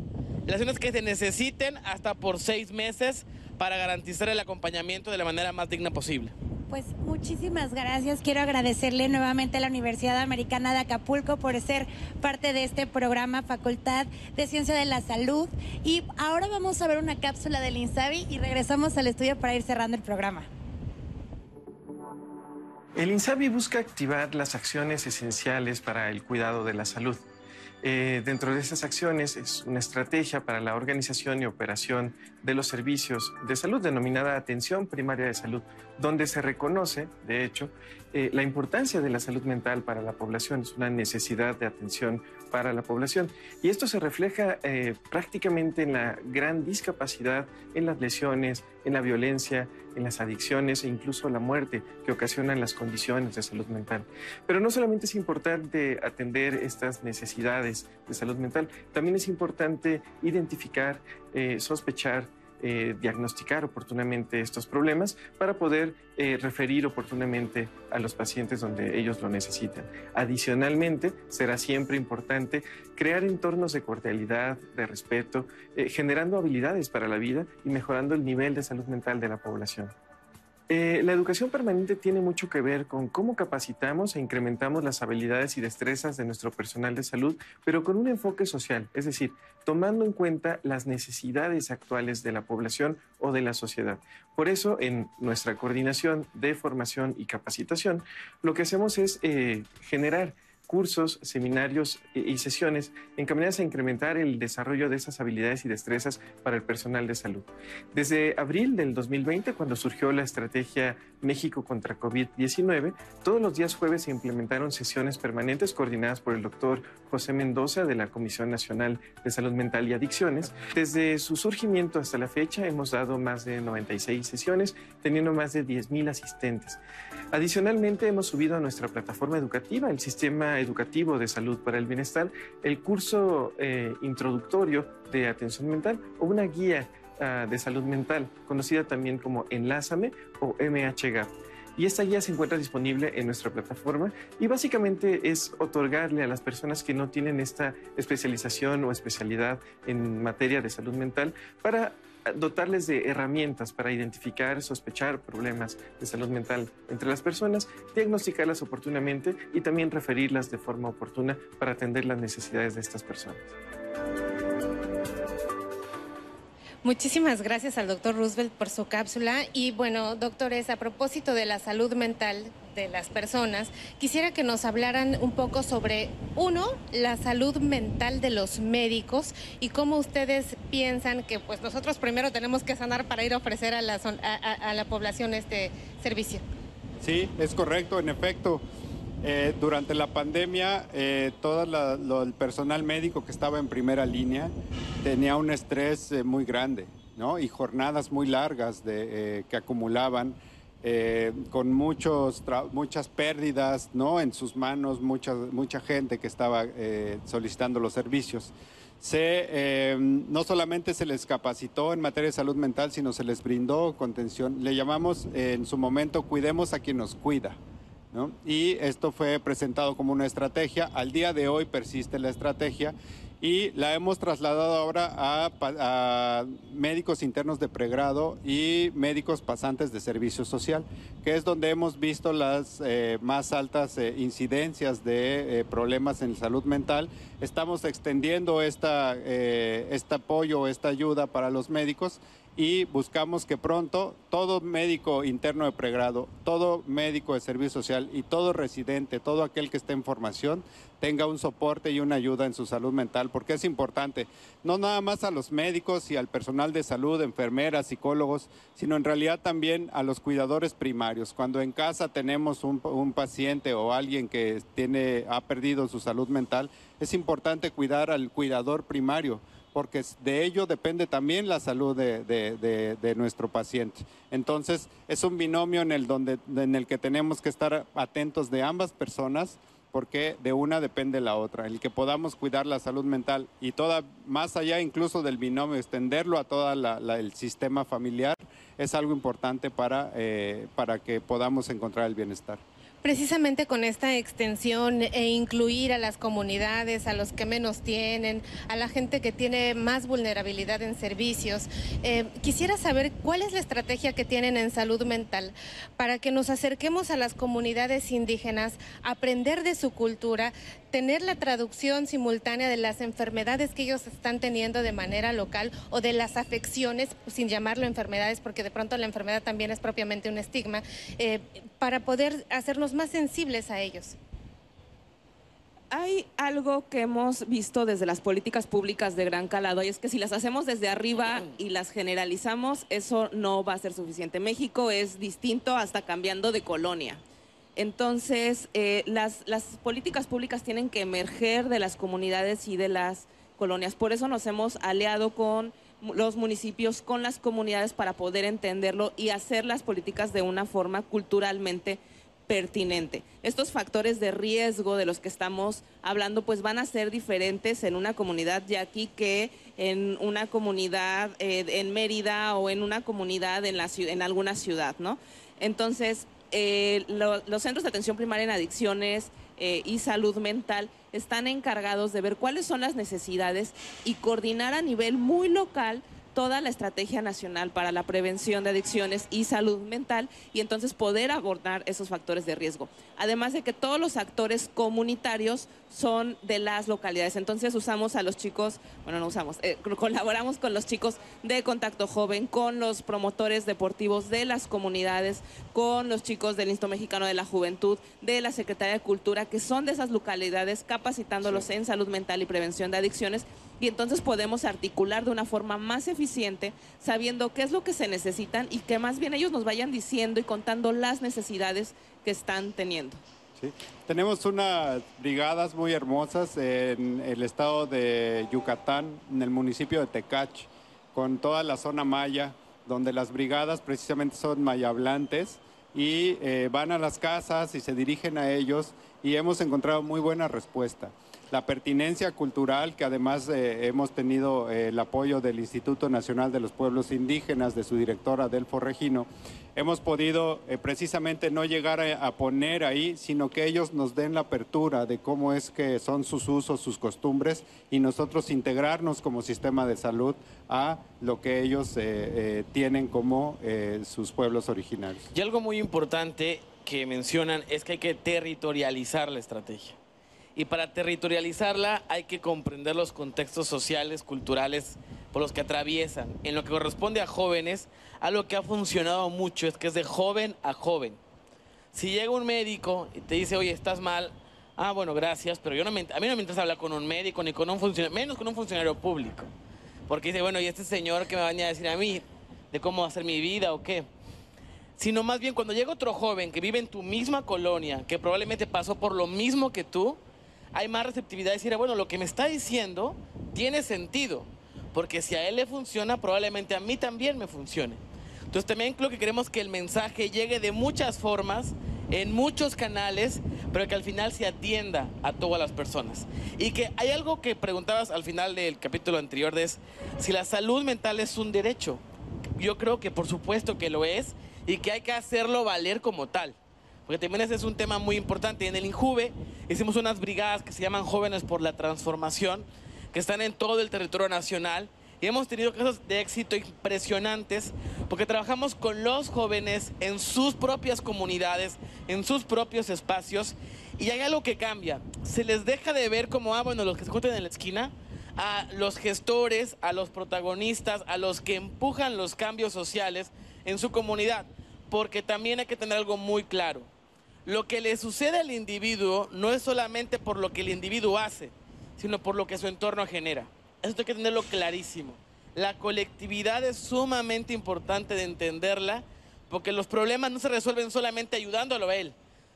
las sesiones que se necesiten hasta por seis meses para garantizar el acompañamiento de la manera más digna posible. Pues muchísimas gracias. Quiero agradecerle nuevamente a la Universidad Americana de Acapulco por ser parte de este programa Facultad de Ciencia de la Salud. Y ahora vamos a ver una cápsula del INSABI y regresamos al estudio para ir cerrando el programa. El INSABI busca activar las acciones esenciales para el cuidado de la salud. Eh, dentro de esas acciones es una estrategia para la organización y operación de los servicios de salud denominada atención primaria de salud, donde se reconoce, de hecho, eh, la importancia de la salud mental para la población, es una necesidad de atención para la población. Y esto se refleja eh, prácticamente en la gran discapacidad, en las lesiones, en la violencia, en las adicciones e incluso la muerte que ocasionan las condiciones de salud mental. Pero no solamente es importante atender estas necesidades de salud mental, también es importante identificar, eh, sospechar, eh, diagnosticar oportunamente estos problemas para poder eh, referir oportunamente a los pacientes donde ellos lo necesitan. Adicionalmente, será siempre importante crear entornos de cordialidad, de respeto, eh, generando habilidades para la vida y mejorando el nivel de salud mental de la población. Eh, la educación permanente tiene mucho que ver con cómo capacitamos e incrementamos las habilidades y destrezas de nuestro personal de salud, pero con un enfoque social, es decir, tomando en cuenta las necesidades actuales de la población o de la sociedad. Por eso, en nuestra coordinación de formación y capacitación, lo que hacemos es eh, generar cursos, seminarios eh, y sesiones encaminadas a incrementar el desarrollo de esas habilidades y destrezas para el personal de salud. Desde abril del 2020, cuando surgió la estrategia México contra COVID-19, todos los días jueves se implementaron sesiones permanentes coordinadas por el doctor José Mendoza de la Comisión Nacional de Salud Mental y Adicciones. Desde su surgimiento hasta la fecha hemos dado más de 96 sesiones, teniendo más de 10.000 asistentes. Adicionalmente, hemos subido a nuestra plataforma educativa, el Sistema Educativo de Salud para el Bienestar, el curso eh, introductorio de atención mental o una guía ah, de salud mental, conocida también como Enlázame o MHGAP. Y esta guía se encuentra disponible en nuestra plataforma y básicamente es otorgarle a las personas que no tienen esta especialización o especialidad en materia de salud mental para dotarles de herramientas para identificar, sospechar problemas de salud mental entre las personas, diagnosticarlas oportunamente y también referirlas de forma oportuna para atender las necesidades de estas personas. Muchísimas gracias al doctor Roosevelt por su cápsula. Y bueno, doctores, a propósito de la salud mental de las personas, quisiera que nos hablaran un poco sobre, uno, la salud mental de los médicos y cómo ustedes piensan que pues nosotros primero tenemos que sanar para ir a ofrecer a la, a- a la población este servicio. Sí, es correcto, en efecto. Eh, durante la pandemia, eh, todo la- lo- el personal médico que estaba en primera línea tenía un estrés eh, muy grande, ¿no? Y jornadas muy largas de, eh, que acumulaban, eh, con muchos muchas pérdidas, ¿no? En sus manos, mucha, mucha gente que estaba eh, solicitando los servicios. Se, no solamente se les capacitó en materia de salud mental, sino se les brindó contención. Le llamamos en su momento cuidemos a quien nos cuida. ¿No? Y esto fue presentado como una estrategia. Al día de hoy persiste la estrategia y la hemos trasladado ahora a, médicos internos de pregrado y médicos pasantes de servicio social, que es donde hemos visto las eh, más altas eh, incidencias de eh, problemas en salud mental. Estamos extendiendo esta, eh, este apoyo, esta ayuda para los médicos y buscamos que pronto todo médico interno de pregrado, todo médico de servicio social y todo residente, todo aquel que esté en formación, tenga un soporte y una ayuda en su salud mental, porque es importante, no nada más a los médicos y al personal de salud, enfermeras, psicólogos, sino en realidad también a los cuidadores primarios. Cuando en casa tenemos un, paciente o alguien que tiene, ha perdido su salud mental, es importante cuidar al cuidador primario porque de ello depende también la salud de, nuestro paciente. Entonces, es un binomio en el, donde, en el que tenemos que estar atentos de ambas personas, porque de una depende la otra. El que podamos cuidar la salud mental y toda, más allá incluso del binomio, extenderlo a todo el sistema familiar, es algo importante para, eh, para que podamos encontrar el bienestar. Precisamente con esta extensión e incluir a las comunidades, a los que menos tienen, a la gente que tiene más vulnerabilidad en servicios, eh, quisiera saber cuál es la estrategia que tienen en salud mental para que nos acerquemos a las comunidades indígenas, aprender de su cultura, tener la traducción simultánea de las enfermedades que ellos están teniendo de manera local o de las afecciones, sin llamarlo enfermedades, porque de pronto la enfermedad también es propiamente un estigma, eh, para poder hacernos más sensibles a ellos. Hay algo que hemos visto desde las políticas públicas de gran calado y es que si las hacemos desde arriba y las generalizamos, eso no va a ser suficiente. México es distinto hasta cambiando de colonia. Entonces, eh, las, las políticas públicas tienen que emerger de las comunidades y de las colonias. Por eso nos hemos aliado con los municipios, con las comunidades para poder entenderlo y hacer las políticas de una forma culturalmente pertinente. Estos factores de riesgo de los que estamos hablando pues van a ser diferentes en una comunidad yaqui que en una comunidad eh, en Mérida o en una comunidad en, la, en alguna ciudad, ¿no? Entonces, eh, lo- los centros de atención primaria en adicciones eh, y salud mental están encargados de ver cuáles son las necesidades y coordinar a nivel muy local toda la estrategia nacional para la prevención de adicciones y salud mental y entonces poder abordar esos factores de riesgo. Además de que todos los actores comunitarios son de las localidades. Entonces usamos a los chicos, bueno, no usamos, eh, colaboramos con los chicos de Contacto Joven, con los promotores deportivos de las comunidades, con los chicos del Instituto Mexicano de la Juventud, de la Secretaría de Cultura, que son de esas localidades, capacitándolos en salud mental y prevención de adicciones y entonces podemos articular de una forma más eficiente, sabiendo qué es lo que se necesitan y que más bien ellos nos vayan diciendo y contando las necesidades que están teniendo. Sí. Tenemos unas brigadas muy hermosas en el estado de Yucatán, en el municipio de Tecach, con toda la zona maya, donde las brigadas precisamente son mayablantes y eh, van a las casas y se dirigen a ellos y hemos encontrado muy buena respuesta. La pertinencia cultural, que además eh, hemos tenido eh, el apoyo del Instituto Nacional de los Pueblos Indígenas, de su directora Delfo Regino, hemos podido eh, precisamente no llegar a, a poner ahí, sino que ellos nos den la apertura de cómo es que son sus usos, sus costumbres y nosotros integrarnos como sistema de salud a lo que ellos tienen como sus pueblos originarios. Y algo muy importante que mencionan es que hay que territorializar la estrategia. Y para territorializarla hay que comprender los contextos sociales, culturales por los que atraviesan. En lo que corresponde a jóvenes, algo que ha funcionado mucho es que es de joven a joven. Si llega un médico y te dice, oye, estás mal, ah, bueno, gracias, pero yo no me, a mí no me interesa hablar con un médico ni con un funcionario, menos con un funcionario público. Porque dice, bueno, ¿y este señor qué me va a decir a mí? ¿De cómo hacer mi vida o qué? Sino más bien cuando llega otro joven que vive en tu misma colonia, que probablemente pasó por lo mismo que tú, hay más receptividad de decir, "Ah, bueno, lo que me está diciendo tiene sentido. Porque si a él le funciona, probablemente a mí también me funcione. Entonces también creo que queremos que el mensaje llegue de muchas formas, en muchos canales, pero que al final se atienda a todas las personas. Y que hay algo que preguntabas al final del capítulo anterior, es si la salud mental es un derecho. Yo creo que por supuesto que lo es y que hay que hacerlo valer como tal. Porque también ese es un tema muy importante. En el INJUVE hicimos unas brigadas que se llaman Jóvenes por la Transformación, que están en todo el territorio nacional. Y hemos tenido casos de éxito impresionantes porque trabajamos con los jóvenes en sus propias comunidades, en sus propios espacios. Y hay algo que cambia. Se les deja de ver como, ah, bueno, los que se juntan en la esquina, a los gestores, a los protagonistas, a los que empujan los cambios sociales en su comunidad. Porque también hay que tener algo muy claro. Lo que le sucede al individuo no es solamente por lo que el individuo hace, sino por lo que su entorno genera. Eso hay que tenerlo clarísimo. La colectividad es sumamente importante de entenderla, porque los problemas no se resuelven solamente ayudándolo a él,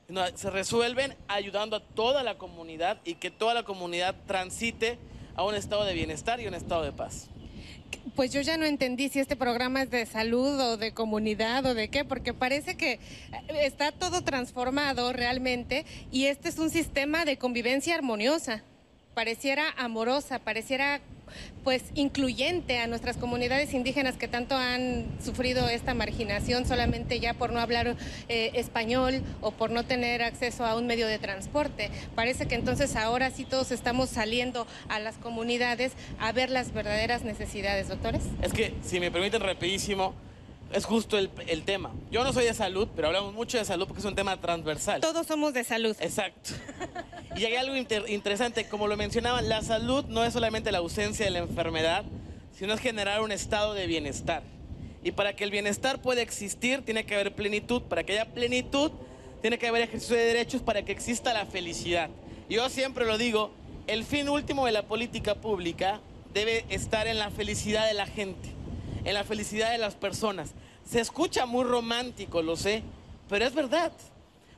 sino se resuelven ayudando a toda la comunidad y que toda la comunidad transite a un estado de bienestar y un estado de paz pues yo ya no entendí si este programa es de salud o de comunidad o de qué, porque parece que eh, está todo transformado realmente y este es un sistema de convivencia armoniosa, pareciera amorosa, pareciera pues incluyente a nuestras comunidades indígenas que tanto han sufrido esta marginación solamente ya por no hablar eh, español o por no tener acceso a un medio de transporte. Parece que entonces ahora sí todos estamos saliendo a las comunidades a ver las verdaderas necesidades, doctores. Es que, si me permiten rapidísimo, es justo el, el, tema. Yo no soy de salud, pero hablamos mucho de salud porque es un tema transversal. Todos somos de salud. Exacto. y hay algo interesante, como lo mencionaban, la salud no es solamente la ausencia de la enfermedad, sino es generar un estado de bienestar. Y para que el bienestar pueda existir, tiene que haber plenitud. Para que haya plenitud, tiene que haber ejercicio de derechos para que exista la felicidad. Yo siempre lo digo, el fin último de la política pública debe estar en la felicidad de la gente, en la felicidad de las personas. Se escucha muy romántico, lo sé, pero es verdad.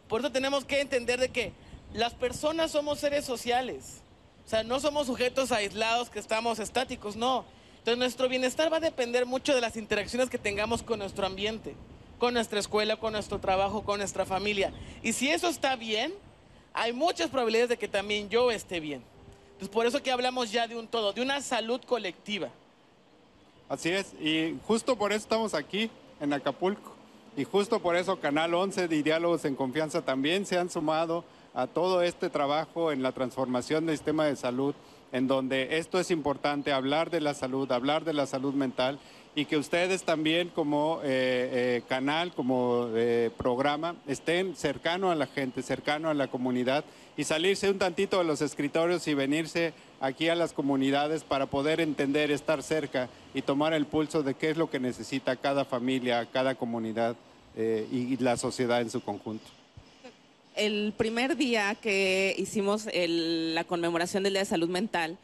Por eso tenemos que entender de que las personas somos seres sociales. O sea, no somos sujetos aislados que estamos estáticos, no. Entonces nuestro bienestar va a depender mucho de las interacciones que tengamos con nuestro ambiente, con nuestra escuela, con nuestro trabajo, con nuestra familia. Y si eso está bien, hay muchas probabilidades de que también yo esté bien. Entonces por eso que hablamos ya de un todo, de una salud colectiva. Así es, y justo por eso estamos aquí en Acapulco. Y justo por eso Canal 11 de Diálogos en Confianza también se han sumado a todo este trabajo en la transformación del sistema de salud, en donde esto es importante, hablar de la salud, hablar de la salud mental y que ustedes también como eh, eh, canal, como eh, programa, estén cercano a la gente, cercano a la comunidad y salirse un tantito de los escritorios y venirse aquí a las comunidades para poder entender, estar cerca y tomar el pulso de qué es lo que necesita cada familia, cada comunidad y la sociedad en su conjunto. El primer día que hicimos la conmemoración del Día de Salud Mental,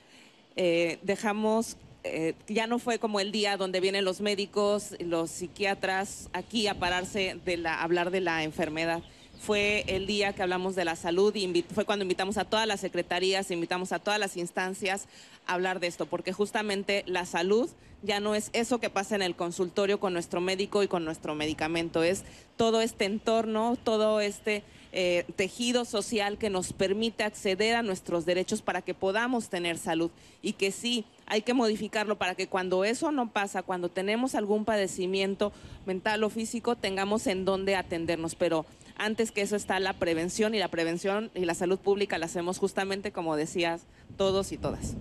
dejamos eh, ya no fue como el día donde vienen los médicos, los psiquiatras aquí a pararse de la, hablar de la enfermedad. Fue el día que hablamos de la salud y fue cuando invitamos a todas las secretarías, invitamos a todas las instancias a hablar de esto, porque justamente la salud ya no es eso que pasa en el consultorio con nuestro médico y con nuestro medicamento, es todo este entorno, todo este eh, tejido social que nos permite acceder a nuestros derechos para que podamos tener salud y que sí hay que modificarlo para que cuando eso no pasa, cuando tenemos algún padecimiento mental o físico, tengamos en dónde atendernos. Pero antes que eso está la prevención y la prevención y la salud pública la hacemos justamente como decías todos y todas.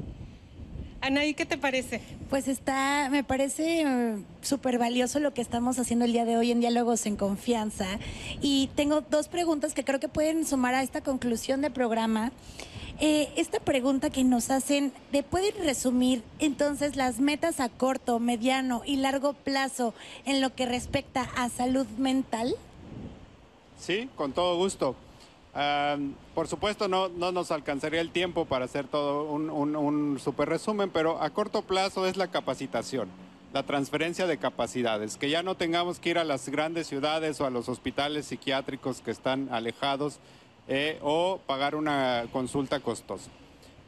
Anaí, ¿qué te parece? Pues está, me parece uh, súper valioso lo que estamos haciendo el día de hoy en Diálogos en Confianza. Y tengo dos preguntas que creo que pueden sumar a esta conclusión del programa. Eh, esta pregunta que nos hacen, ¿de pueden resumir entonces las metas a corto, mediano y largo plazo en lo que respecta a salud mental? Sí, con todo gusto por supuesto, no, no, nos alcanzaría el tiempo para hacer todo un, un, super resumen, pero a corto plazo es la capacitación, la transferencia de capacidades, que ya no tengamos que ir a las grandes ciudades o a los hospitales psiquiátricos que están alejados eh, o pagar una consulta costosa.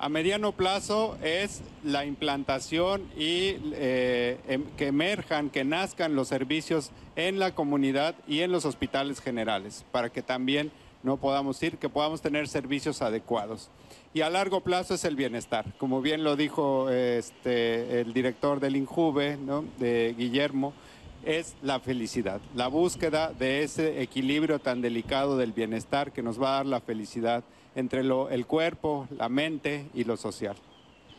A mediano plazo es la implantación y eh, em, que emerjan, que nazcan los servicios en la comunidad y en los hospitales generales, para que también no podamos ir, que podamos tener servicios adecuados. Y a largo plazo es el bienestar, como bien lo dijo este, el director del INJUVE, de Guillermo, es la felicidad, la búsqueda de ese equilibrio tan delicado del bienestar que nos va a dar la felicidad entre lo, el cuerpo, la mente y lo social.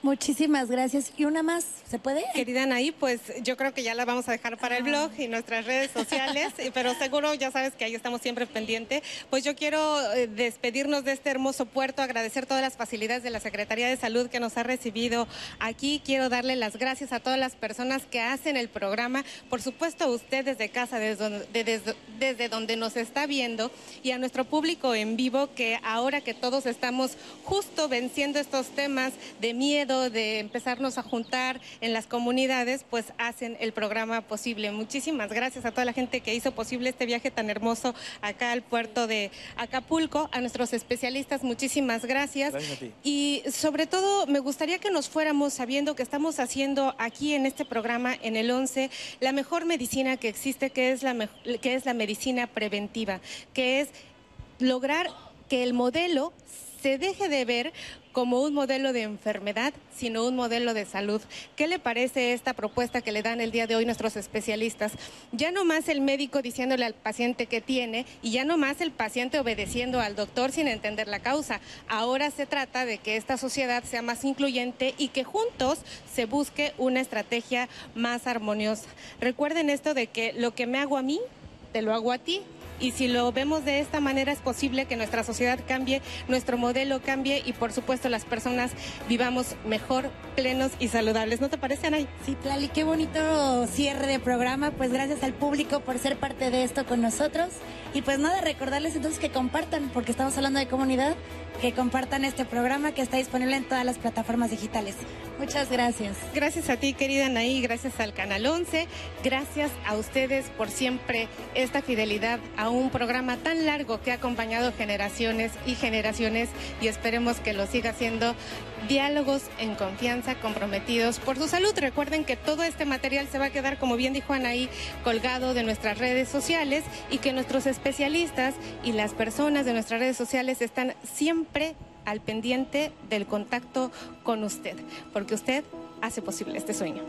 Muchísimas gracias. ¿Y una más? ¿Se puede? Querida Anaí, pues yo creo que ya la vamos a dejar para el blog y nuestras redes sociales, pero seguro ya sabes que ahí estamos siempre pendiente. Pues yo quiero eh, despedirnos de este hermoso puerto, agradecer todas las facilidades de la Secretaría de Salud que nos ha recibido aquí. Quiero darle las gracias a todas las personas que hacen el programa, por supuesto a usted desde casa, desde donde, desde, desde donde nos está viendo y a nuestro público en vivo que ahora que todos estamos justo venciendo estos temas de miedo, de empezarnos a juntar en las comunidades, pues hacen el programa posible. Muchísimas gracias a toda la gente que hizo posible este viaje tan hermoso acá al puerto de Acapulco, a nuestros especialistas, muchísimas gracias. Y sobre todo me gustaría que nos fuéramos sabiendo que estamos haciendo aquí en este programa, en el 11, la mejor medicina que existe, que es la, que es la medicina preventiva, que es lograr que el modelo se deje de ver como un modelo de enfermedad, sino un modelo de salud. ¿Qué le parece esta propuesta que le dan el día de hoy nuestros especialistas? Ya no más el médico diciéndole al paciente que tiene y ya no más el paciente obedeciendo al doctor sin entender la causa. Ahora se trata de que esta sociedad sea más incluyente y que juntos se busque una estrategia más armoniosa. Recuerden esto de que lo que me hago a mí, te lo hago a ti y si lo vemos de esta manera es posible que nuestra sociedad cambie, nuestro modelo cambie y por supuesto las personas vivamos mejor, plenos y saludables. ¿No te parece, Anay? Sí, Tlali, qué bonito cierre de programa. Pues gracias al público por ser parte de esto con nosotros. Y pues nada, recordarles entonces que compartan, porque estamos hablando de comunidad, que compartan este programa que está disponible en todas las plataformas digitales. Muchas gracias. Gracias a ti, querida Anaí, gracias al Canal 11, gracias a ustedes por siempre esta fidelidad a un programa tan largo que ha acompañado generaciones y generaciones y esperemos que lo siga haciendo diálogos en confianza comprometidos por su salud. Recuerden que todo este material se va a quedar, como bien dijo Anaí, colgado de nuestras redes sociales y que nuestros especialistas y las personas de nuestras redes sociales están siempre al pendiente del contacto con usted, porque usted hace posible este sueño.